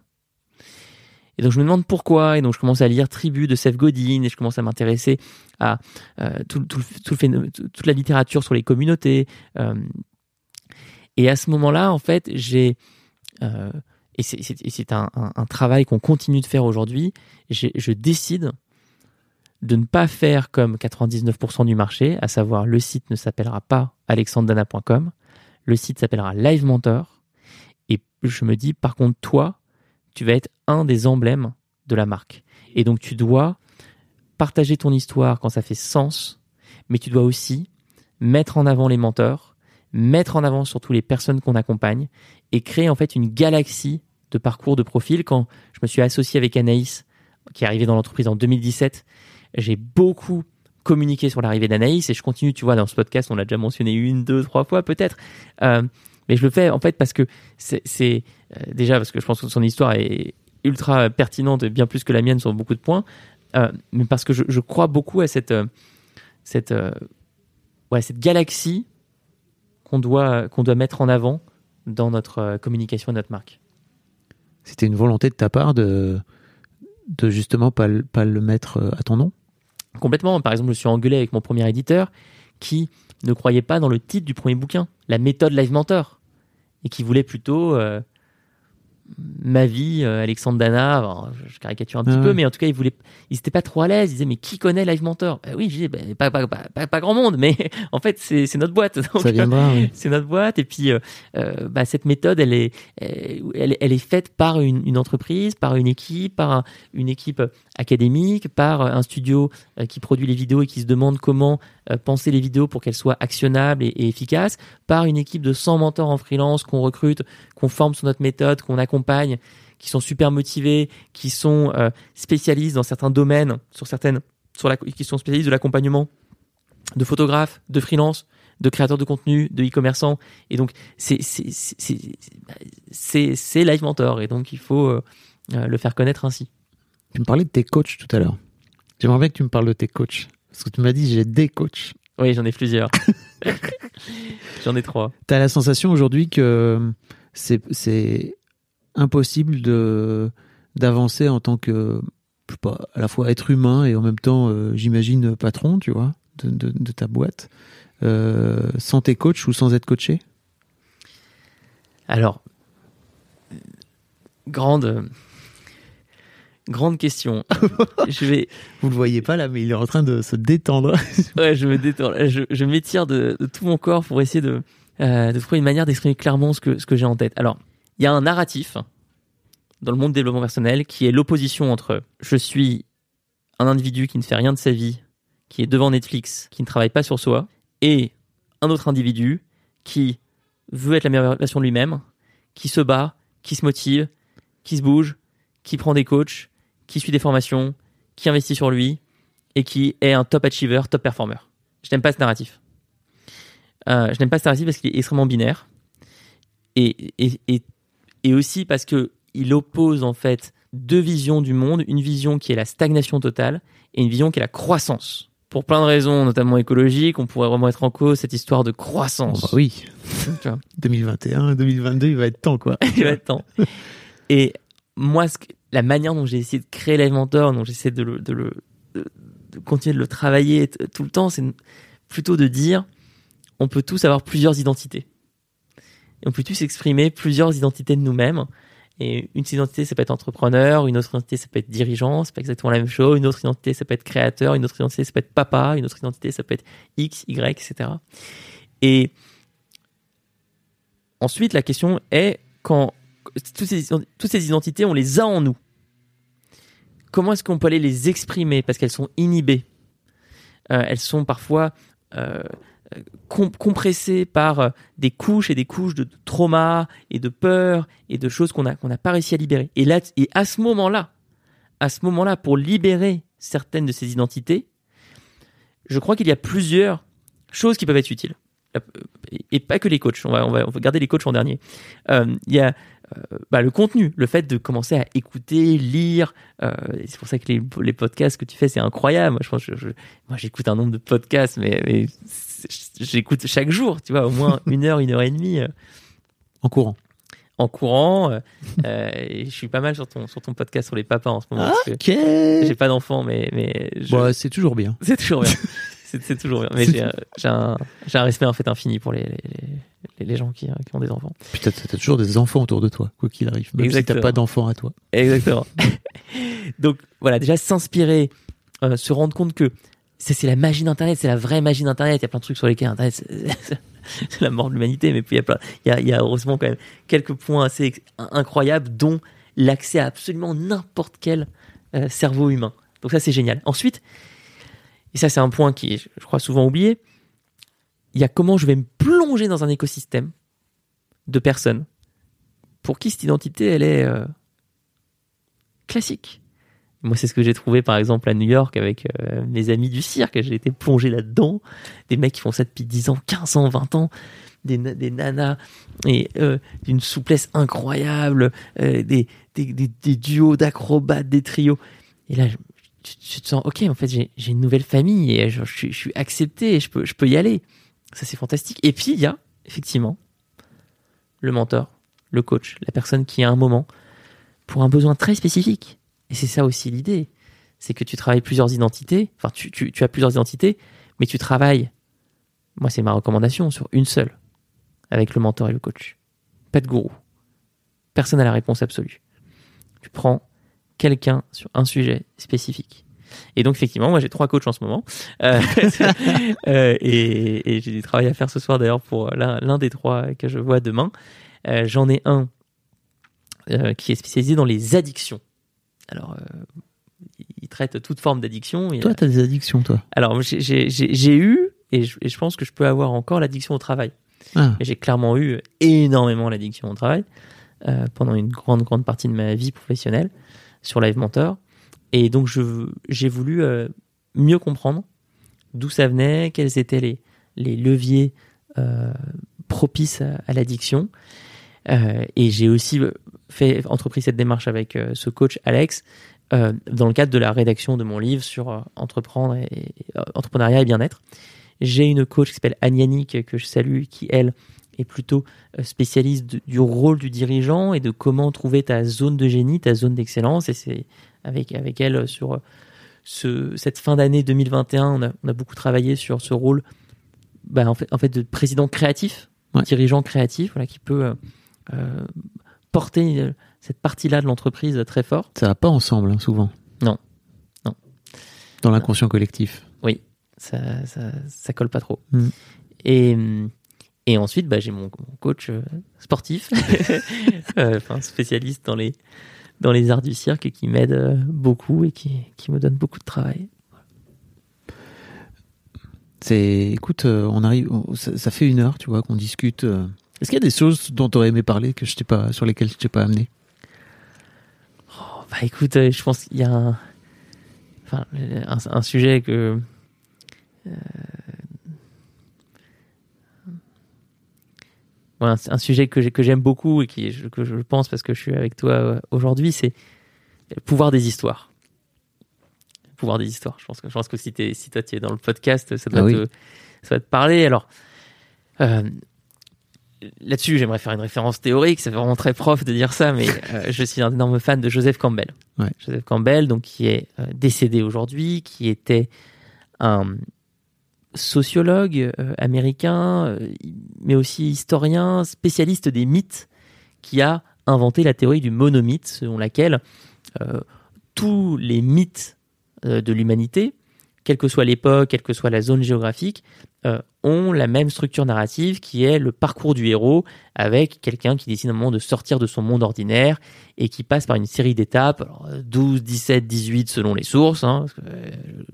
Et donc je me demande pourquoi, et donc je commence à lire Tribu de Seth Godin, et je commence à m'intéresser à euh, tout, tout, toute la littérature sur les communautés. Euh, et à ce moment-là, en fait, j'ai... et c'est un, travail qu'on continue de faire aujourd'hui, je décide de ne pas faire comme 99% du marché, à savoir le site ne s'appellera pas alexandana.com, le site s'appellera Live Mentor. Et je me dis, par contre, toi, tu vas être un des emblèmes de la marque. Et donc tu dois partager ton histoire quand ça fait sens, mais tu dois aussi mettre en avant les menteurs, mettre en avant surtout les personnes qu'on accompagne et créer en fait une galaxie de parcours de profil. Quand je me suis associé avec Anaïs, qui est arrivée dans l'entreprise en 2017, j'ai beaucoup communiqué sur l'arrivée d'Anaïs et je continue, tu vois, dans ce podcast, on l'a déjà mentionné une, deux, trois fois peut-être. Euh, mais je le fais en fait parce que c'est euh, déjà parce que je pense que son histoire est ultra pertinente bien plus que la mienne sur beaucoup de points, euh, mais parce que je, je, crois beaucoup à cette cette ouais cette galaxie qu'on doit qu'on doit mettre en avant dans notre communication et notre marque. C'était une volonté de ta part de de justement pas pas le mettre à ton nom? Complètement. Par exemple, je me suis engueulé avec mon premier éditeur qui ne croyait pas dans le titre du premier bouquin, la méthode Live Mentor, et qui voulait plutôt euh, ma vie, euh, Alexandre Dana, je caricature un petit peu, mais en tout cas, ils voulaient, ils étaient pas trop à l'aise. Ils disaient, mais qui connaît Live Mentor? Bah Oui, j'ai bah, pas, pas, pas, pas, grand monde, mais en fait, c'est notre boîte. Ça viendra. C'est notre boîte. Et puis, euh, euh, bah, cette méthode, elle est, elle, elle, est faite par une, une, entreprise, par une équipe, par une équipe académique, par un studio qui produit les vidéos et qui se demande comment penser les vidéos pour qu'elles soient actionnables et, et efficaces, par une équipe de 100 mentors en freelance qu'on recrute, qu'on forme sur notre méthode, qu'on accompagne qui sont super motivés, qui sont euh, spécialistes dans certains domaines, sur certaines, sur la, qui sont spécialistes de l'accompagnement de photographes, de freelance, de créateurs de contenu, de e-commerçants. Et donc, c'est Live Mentor. Et donc, il faut euh, le faire connaître ainsi. Tu me parlais de tes coachs tout à l'heure. J'aimerais bien que tu me parles de tes coachs. Parce que tu m'as dit, j'ai des coachs. Oui, j'en ai plusieurs. j'en ai trois. Tu as la sensation aujourd'hui que c'est impossible de d'avancer en tant que je sais pas, à la fois être humain et en même temps, euh, j'imagine, patron, tu vois, de, de, ta boîte, euh, sans tes coachs ou sans être coaché? Alors, grande, grande question. je vais. Vous le voyez pas là, mais il est en train de se détendre. ouais, je me détends. Je, je m'étire de, de, tout mon corps pour essayer de, euh, de trouver une manière d'exprimer clairement ce que, ce que j'ai en tête. Alors, il y a un narratif dans le monde du développement personnel qui est l'opposition entre je suis un individu qui ne fait rien de sa vie, qui est devant Netflix, qui ne travaille pas sur soi, et un autre individu qui veut être la meilleure version de lui-même, qui se bat, qui se motive, qui se bouge, qui prend des coachs, qui suit des formations, qui investit sur lui, et qui est un top achiever, top performer. Je n'aime pas ce narratif. Euh, je n'aime pas narratif parce qu'il est extrêmement binaire. Et, et, et et aussi parce que il oppose en fait deux visions du monde, une vision qui est la stagnation totale et une vision qui est la croissance. Pour plein de raisons, notamment écologiques, on pourrait vraiment être en cause cette histoire de croissance. Oh bah oui. 2021, 2022, il va être temps quoi. il va être temps. Et moi, la manière dont j'ai essayé de créer l'Inventor, dont j'essaie de, le, de, le, de continuer de le travailler tout le temps, c'est plutôt de dire on peut tous avoir plusieurs identités et on peut tous exprimer plusieurs identités de nous-mêmes. Et une identité, ça peut être entrepreneur, une autre identité, ça peut être dirigeant, c'est pas exactement la même chose. Une autre identité, ça peut être créateur, une autre identité, ça peut être papa, une autre identité, ça peut être X, Y, etc. Et ensuite, la question est quand toutes ces, identités, on les a en nous. Comment est-ce qu'on peut aller les exprimer? Parce qu'elles sont inhibées. Euh, elles sont parfois euh, compressé par euh, des couches et des couches de trauma et de peur et de choses qu'on a qu'on n'a pas réussi à libérer. Et là, et à ce moment-là, à ce moment-là, pour libérer certaines de ces identités, je crois qu'il y a plusieurs choses qui peuvent être utiles. Euh, et pas que les coachs. On va, on va, on va garder les coachs en dernier. Euh, il y a euh, bah, le contenu, le fait de commencer à écouter, lire. Euh, c'est pour ça que les, les, podcasts que tu fais, c'est incroyable. Moi, je pense, je, moi, j'écoute un nombre de podcasts, mais, mais j'écoute chaque jour, tu vois, au moins une heure, une heure et demie. Euh, en courant. En courant. Euh, et je suis pas mal sur ton, sur ton podcast sur les papas en ce moment. Ok. J'ai pas d'enfants, mais, mais je... bah, c'est toujours bien. C'est toujours bien. c'est toujours bien. Mais j'ai un, un, respect en fait infini pour les, les, les gens qui, qui, ont des enfants. Puis t'as as toujours des enfants autour de toi, quoi qu'il arrive. Même Exactement. si t'as pas d'enfants à toi. Exactement. Donc voilà, déjà s'inspirer, euh, se rendre compte que c'est la magie d'Internet, c'est la vraie magie d'Internet. Il y a plein de trucs sur lesquels Internet, c'est la mort de l'humanité, mais puis il y, a plein, il, y a, il y a heureusement quand même quelques points assez incroyables, dont l'accès à absolument n'importe euh, cerveau humain. Donc ça, c'est génial. Ensuite, et ça, c'est un point qui je crois, souvent oublié, il y a comment je vais me plonger dans un écosystème de personnes pour qui cette identité, elle est euh, classique. Moi, c'est ce que j'ai trouvé, par exemple, à New York avec euh, mes amis du cirque. J'ai été plongé là-dedans. Des mecs qui font ça depuis 10 ans, 15 ans, 20 ans. Des, des nanas et euh, d'une souplesse incroyable. des, des, des- duos d'acrobates, des trios. Et là, tu, te sens, ok, en fait, j'ai une nouvelle famille et je, je suis, accepté et je peux, je peux y aller. Ça, c'est fantastique. Et puis, il y a, effectivement, le mentor, le coach, la personne qui, à un moment, pour un besoin très spécifique, et c'est ça aussi l'idée, c'est que tu travailles plusieurs identités, enfin, tu, tu, tu as plusieurs identités, mais tu travailles, moi, c'est ma recommandation, sur une seule, avec le mentor et le coach. Pas de gourou. Personne n'a la réponse absolue. Tu prends quelqu'un sur un sujet spécifique. Et donc, effectivement, moi, j'ai trois coachs en ce moment. Euh, euh, et et j'ai du travail à faire ce soir, d'ailleurs, pour l'un l'un des trois que je vois demain. Euh, J'en ai un euh, qui est spécialisé dans les addictions. Alors, euh, il traite toute forme d'addiction. Toi, a- t'as des addictions, toi. Alors, j'ai- eu, et je, et je pense que je peux avoir encore l'addiction au travail. Ah. J'ai clairement eu énormément l'addiction au travail euh, pendant une grande, grande partie de ma vie professionnelle sur Live Mentor. Et donc, j'ai voulu euh, mieux comprendre d'où ça venait, quels étaient les, les leviers euh, propices à, l'addiction. Euh, et j'ai aussi fait entrepris cette démarche avec ce coach Alex dans le cadre de la rédaction de mon livre sur entreprendre et, entrepreneuriat et bien-être. J'ai une coach qui s'appelle Anne que je salue, qui elle est plutôt euh, spécialiste du rôle du dirigeant et de comment trouver ta zone de génie, ta zone d'excellence. Et c'est avec avec elle euh, sur euh, ce, cette fin d'année 2021, on a, on a beaucoup travaillé sur ce rôle, bah, en fait, en fait de président créatif, Ouais. dirigeant créatif, voilà, qui peut euh, porter cette partie-là de l'entreprise très fort. Ça va pas ensemble, hein, souvent. Non. Non. Dans l'inconscient collectif. ça, ça, ça colle pas trop. Mm. Et, hum, et ensuite, bah, j'ai mon, mon coach euh, sportif, euh, enfin, spécialiste dans les, dans les arts du cirque qui m'aide euh, beaucoup et qui, qui me donne beaucoup de travail. C'est, écoute, on arrive, ça, ça fait une heure, tu vois, qu'on discute. Est-ce qu'il y a des choses dont tu aurais aimé parler que je t'ai pas, sur lesquelles je t'ai pas amené? Oh, bah écoute, je pense qu'il y a un, enfin, un, un sujet que. euh, un, un sujet que j'ai- que j'aime beaucoup et qui, que je pense parce que je suis avec toi euh, aujourd'hui, c'est le pouvoir des histoires. Le pouvoir des histoires. Je pense que, je pense que si, toi tu es dans le podcast, ça doit, Ah oui. te, ça doit te parler. Alors, euh, là-dessus, j'aimerais faire une référence théorique. C'est vraiment très prof de dire ça, mais euh, je suis un énorme fan de Joseph Campbell. Ouais. Joseph Campbell, donc qui est euh, décédé aujourd'hui, qui était un sociologue euh, américain, euh, mais aussi historien, spécialiste des mythes, qui a inventé la théorie du monomythe, selon laquelle euh, tous les mythes de l'humanité, quelle que soit l'époque, quelle que soit la zone géographique, ont la même structure narrative qui est le parcours du héros avec quelqu'un qui décide à un moment de sortir de son monde ordinaire et qui passe par une série d'étapes, alors, euh, 12, 17, 18 selon les sources. hein,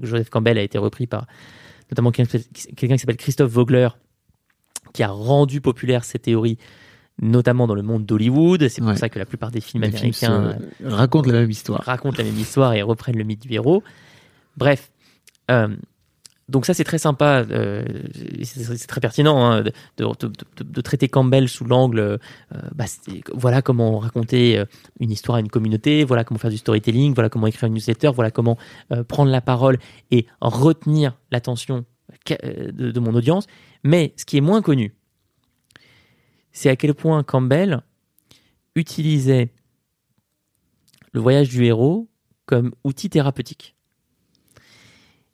Joseph Campbell a été repris par notamment quelqu'un qui s'appelle Christophe Vogler qui a rendu populaire ces théories notamment dans le monde d'Hollywood. C'est pour Ouais. ça que la plupart des films Les films américains se racontent la même histoire. racontent la même histoire et reprennent le mythe du héros. Bref, euh, donc ça c'est très sympa, euh, c'est très pertinent hein, de, traiter Campbell sous l'angle, euh, bah, voilà comment raconter euh, une histoire à une communauté, voilà comment faire du storytelling, voilà comment écrire une newsletter, voilà comment euh, prendre la parole et retenir l'attention de mon audience. Mais ce qui est moins connu, c'est à quel point Campbell utilisait le voyage du héros comme outil thérapeutique.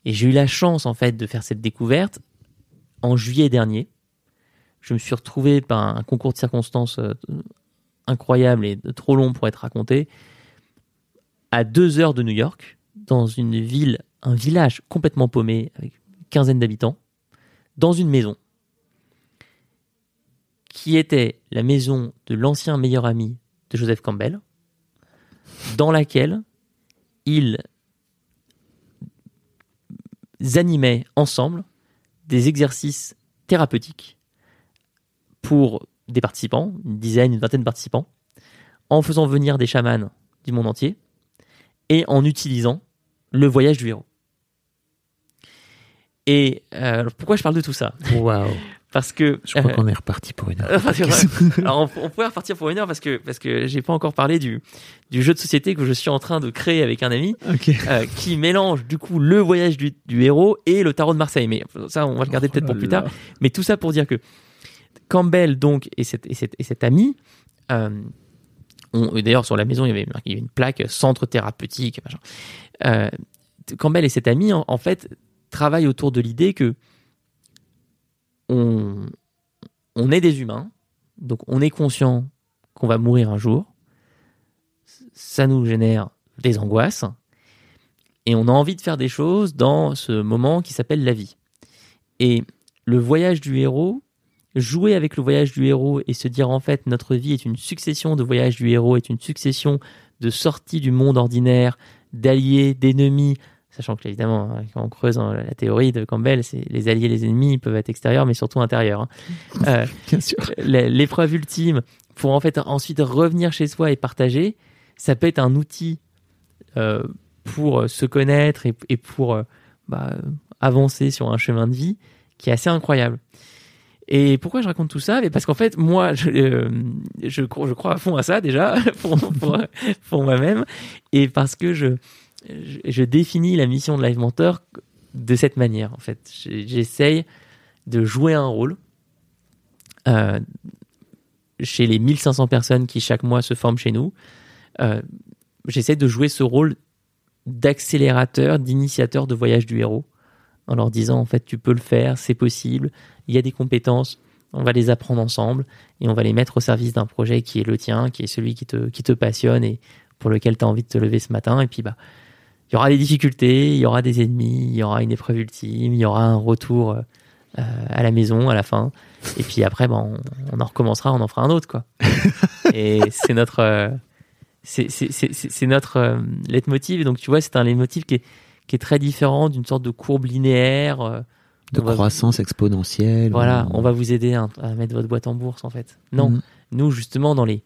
Et j'ai eu la chance en fait de faire cette découverte en juillet dernier. Je me suis retrouvé par un concours de circonstances euh, incroyable et trop long pour être raconté à deux heures de New York, dans une ville, un village complètement paumé avec une quinzaine d'habitants, dans une maison qui était la maison de l'ancien meilleur ami de Joseph Campbell, dans laquelle ils animaient ensemble des exercices thérapeutiques pour des participants, une dizaine, une vingtaine de participants, en faisant venir des chamans du monde entier et en utilisant le voyage du héros. Et euh, pourquoi je parle de tout ça? Parce que Je crois euh, qu'on est reparti pour une heure. Alors, on, on pourrait repartir pour une heure parce que parce que j'ai pas encore parlé du du jeu de société que je suis en train de créer avec un ami euh, qui mélange du coup le voyage du, du héros et le tarot de Marseille. Mais ça, on va le garder Oh peut-être pour plus tard. Mais tout ça pour dire que Campbell donc et cet et cet, et cet ami. Euh, D'ailleurs, sur la maison, il y avait marqué- il y avait une plaque centre thérapeutique. Machin. Euh, Campbell et cet ami, en, en fait, travaillent autour de l'idée que on, est des humains, donc on est conscient qu'on va mourir un jour. Ça nous génère des angoisses. Et on a envie de faire des choses dans ce moment qui s'appelle la vie. Et le voyage du héros, jouer avec le voyage du héros et se dire en fait notre vie est une succession de voyages du héros, est une succession de sorties du monde ordinaire, d'alliés, d'ennemis, sachant que évidemment hein, quand on creuse hein, la théorie de Campbell, c'est les alliés, les ennemis peuvent être extérieurs mais surtout intérieurs. hein. Euh, Bien sûr. l'épreuve ultime pour en fait ensuite revenir chez soi et partager, ça peut être un outil euh, pour se connaître et, et pour euh, bah, avancer sur un chemin de vie qui est assez incroyable. Et pourquoi je raconte tout ça? Parce qu'en fait, moi, je, euh, je, crois, je crois à fond à ça déjà, pour, pour, pour moi-même, et parce que je, je, définis la mission de Live Mentor de cette manière. En fait, j'essaye de jouer un rôle euh, chez les 1500 personnes qui chaque mois se forment chez nous. Euh, j'essaie de jouer ce rôle d'accélérateur, d'initiateur de voyage du héros, en leur disant en fait tu peux le faire, c'est possible, il y a des compétences, on va les apprendre ensemble et on va les mettre au service d'un projet qui est le tien, qui est celui qui te, qui te passionne et pour lequel tu as envie de te lever ce matin. Et puis bah il y aura des difficultés, il y aura des ennemis, il y aura une épreuve ultime, il y aura un retour euh, à la maison à la fin. Et puis après, bah, on, on en recommencera, on en fera un autre, quoi. et c'est notre, euh, c'est, notre euh, leitmotiv. Et donc, tu vois, c'est un leitmotiv qui est, qui est très différent d'une sorte de courbe linéaire. euh, De on va- croissance exponentielle. Voilà, ou- on va vous aider à, à mettre votre boîte en bourse, en fait. Non, Mhm. nous, justement, dans les,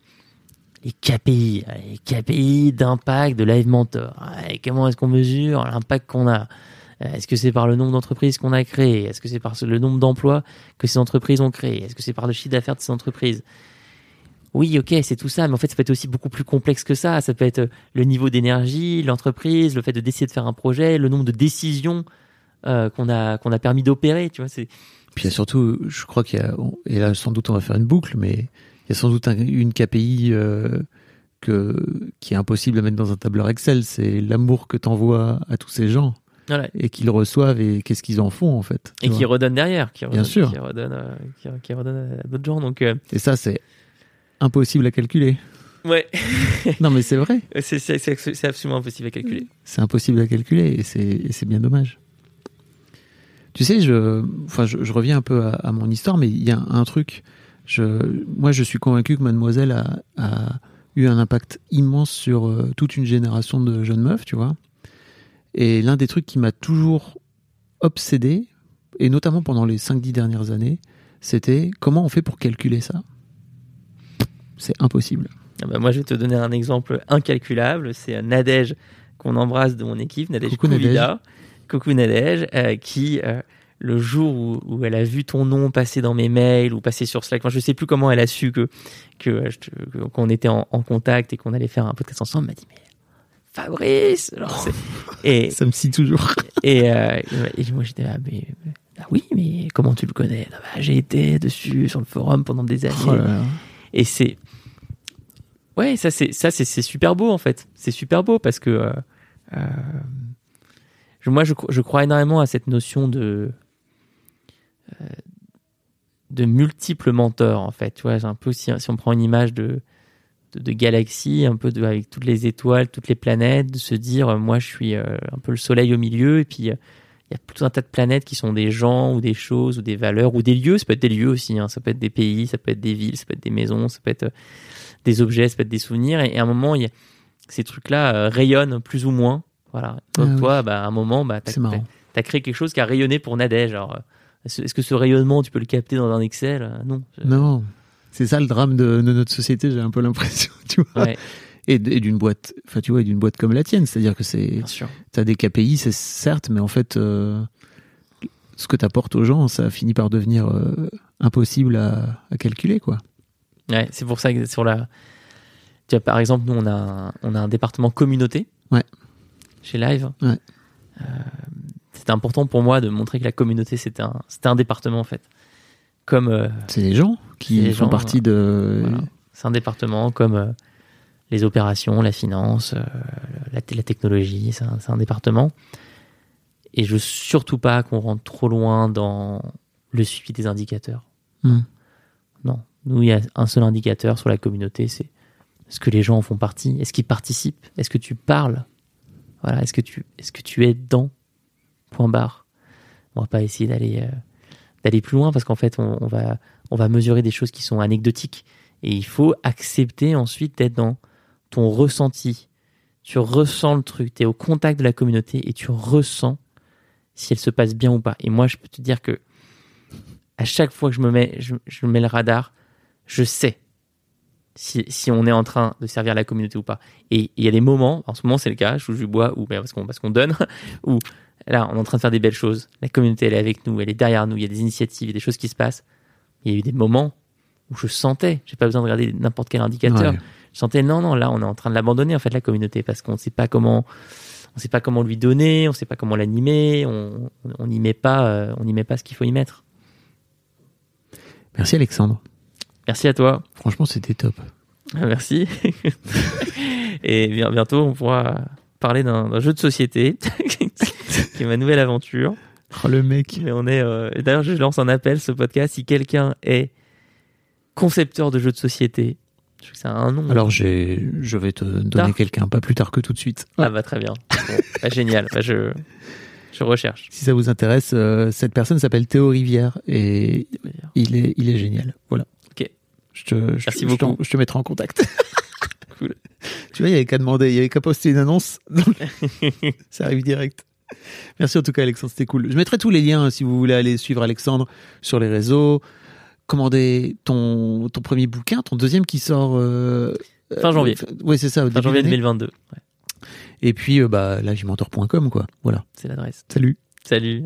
les KPI, les KPI d'impact de Live Mentor. Comment est-ce qu'on mesure l'impact qu'on a? Euh, Est-ce que c'est par le nombre d'entreprises qu'on a créées? Est-ce que c'est par le nombre d'emplois que ces entreprises ont créés Est-ce que c'est par le chiffre d'affaires de ces entreprises? Oui, ok, c'est tout ça, mais en fait, ça peut être aussi beaucoup plus complexe que ça. Ça peut être euh, le niveau d'énergie, l'entreprise, le fait de décider de faire un projet, le nombre de décisions euh, qu'on a qu'on a permis d'opérer. Tu vois, c'est Puis surtout, je crois qu'il y a, et là sans doute on va faire une boucle, mais y a sans doute un- une KPI euh, que, qui est impossible à mettre dans un tableur Excel. C'est l'amour que t'envoies à tous ces gens voilà. et qu'ils reçoivent et qu'est-ce qu'ils en font en fait. tu et qui redonne derrière, qui redonne, sûr. qui euh, qui, qui redonne à d'autres gens. Donc euh, Et ça c'est impossible à calculer. ouais, non mais c'est vrai, c'est absolument impossible à calculer. c'est impossible à calculer et c'est bien dommage. Tu sais, je, enfin, je, je reviens un peu à, à mon histoire, mais il y a un truc. Je, moi, je suis convaincu que Mademoiselle a, a eu un impact immense sur euh, toute une génération de jeunes meufs, tu vois. Et l'un des trucs qui m'a toujours obsédé, et notamment pendant les 5-10 dernières années, c'était comment on fait pour calculer ça? C'est impossible. Ah bah, moi, je vais te donner un exemple incalculable. C'est Nadège qu'on embrasse de mon équipe, Nadège Coucou, Kouvida. Coucou Nadège, euh, qui euh, le jour où, où elle a vu ton nom passer dans mes mails ou passer sur Slack, enfin, je sais plus comment elle a su que que euh, qu'on était en, en contact et qu'on allait faire un podcast ensemble, m'a dit mais Fabrice, genre, et Ça me scie toujours. Et, euh, et moi j'étais là, mais, mais- ah oui, mais comment tu le connais? Ah bah, J'ai été dessus sur le forum pendant des années. Oh là là. Et c'est. Ouais, ça c'est ça c'est super beau en fait. C'est super beau parce que euh, euh, moi je, cro- je crois énormément à cette notion de de multiples mentors en fait. Tu vois, un peu si, si on prend une image de de, de galaxie, un peu de, avec toutes les étoiles, toutes les planètes, de se dire euh, moi je suis euh, un peu le soleil au milieu et puis euh, il y a tout un tas de planètes qui sont des gens ou des choses ou des valeurs ou des lieux. Ça peut être des lieux aussi. hein. Ça peut être des pays, ça peut être des villes, ça peut être des maisons, ça peut être des objets, ça peut être des souvenirs. Et, et à un moment, il y a, ces trucs-là rayonnent plus ou moins. Voilà. Donc Ah toi, bah, à un moment, bah, t'as, t'as créé quelque chose qui a rayonné pour Nadège. Alors, est-ce que ce rayonnement, tu peux le capter dans un Excel? Euh, Non. Non. C'est ça le drame de, de notre société, j'ai un peu l'impression, tu vois. Ouais, Et, d'une boîte, enfin, tu vois, et d'une boîte comme la tienne. C'est-à-dire que c'est, t'as des KPI, c'est certes, mais en fait, euh, ce que t'apportes aux gens, ça finit par devenir euh, impossible à, à calculer, quoi. Ouais, c'est pour ça que sur la. Tu vois, par exemple, nous, on a un, on a un département communauté. Ouais. Chez Live. Ouais. Euh, c'était important pour moi de montrer que la communauté, c'était un, c'était un département, en fait. Comme. euh, C'est les gens qui les font gens, partie de. Voilà. C'est un département comme euh, les opérations, la finance, euh, la, la technologie, c'est un, c'est un département. Et je veux surtout pas qu'on rentre trop loin dans le suivi des indicateurs. Hmm. Non, nous, il y a un seul indicateur sur la communauté, c'est est-ce que les gens en font partie Est-ce qu'ils participent? Est-ce que tu parles? Voilà, est-ce que tu, est-ce que tu es dedans Point barre. On va pas essayer d'aller euh, plus loin parce qu'en fait, on, va on va mesurer des choses qui sont anecdotiques et il faut accepter ensuite d'être dans ton ressenti. Tu ressens le truc, tu es au contact de la communauté et tu ressens si elle se passe bien ou pas. Et moi, je peux te dire que à chaque fois que je me mets, je, je mets le radar, je sais si, si on est en train de servir la communauté ou pas. Et il y a des moments, en ce moment c'est le cas, je touche du bois, ou ben, parce qu'on parce qu'on donne, ou là on est en train de faire des belles choses. La communauté elle est avec nous, elle est derrière nous, il y a des initiatives, il y a des choses qui se passent. Il y a eu des moments où je sentais, j'ai pas besoin de regarder n'importe quel indicateur, Ouais. je sentais non non là on est en train de l'abandonner en fait la communauté parce qu'on ne sait pas comment on sait pas comment lui donner, on sait pas comment l'animer, on on n'y met pas euh, on n'y met pas ce qu'il faut y mettre. Merci Alexandre. Merci à toi. Franchement, c'était top. Merci. Et bien, bientôt, on pourra parler d'un jeu de société qui est ma nouvelle aventure. Oh, le mec. Mais on est. euh, D'ailleurs, je lance un appel ce podcast. Si quelqu'un est concepteur de jeux de société, je que ça a un nom. Alors, j'ai, je vais te donner quelqu'un, pas plus tard que tout de suite. ah bah très bien. Bon, bah, génial. Bah, je je recherche. Si ça vous intéresse, euh, cette personne s'appelle Théo Rivière et il est, il est génial. Voilà. Ok. Je te, je, Merci je beaucoup. je te mettrai en contact. Cool. Tu vois, il y avait qu'à demander, il y avait qu'à poster une annonce. Ça arrive direct. Merci en tout cas, Alexandre, c'était cool. Je mettrai tous les liens hein, si vous voulez aller suivre Alexandre sur les réseaux, commander ton, ton premier bouquin, ton deuxième qui sort. euh, Fin janvier. Oui, c'est ça, au Fin janvier d'année. 2022. Ouais, Et puis, euh, bah, lagimentor.com, quoi. Voilà. c'est l'adresse. Salut. Salut.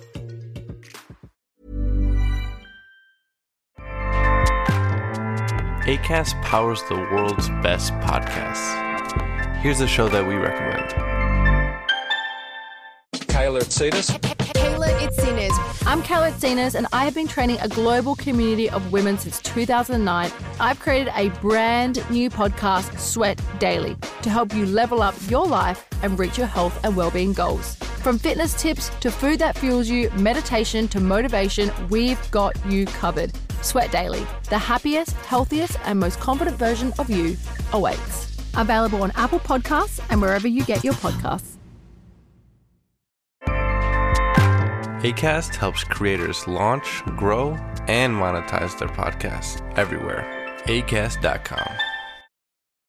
ACAST powers the world's best podcasts. Here's a show that we recommend. Kyler Tsadis. Kayla Itzinas. I'm Kayla Itzinas, and I have been training a global community of women since 2009. I've created a brand new podcast, Sweat Daily, to help you level up your life and reach your health and well-being goals. From fitness tips to food that fuels you, meditation to motivation, we've got you covered. Sweat Daily, the happiest, healthiest, and most confident version of you awaits. Available on Apple Podcasts and wherever you get your podcasts. ACAST helps creators launch, grow, and monetize their podcasts everywhere. ACAST.com.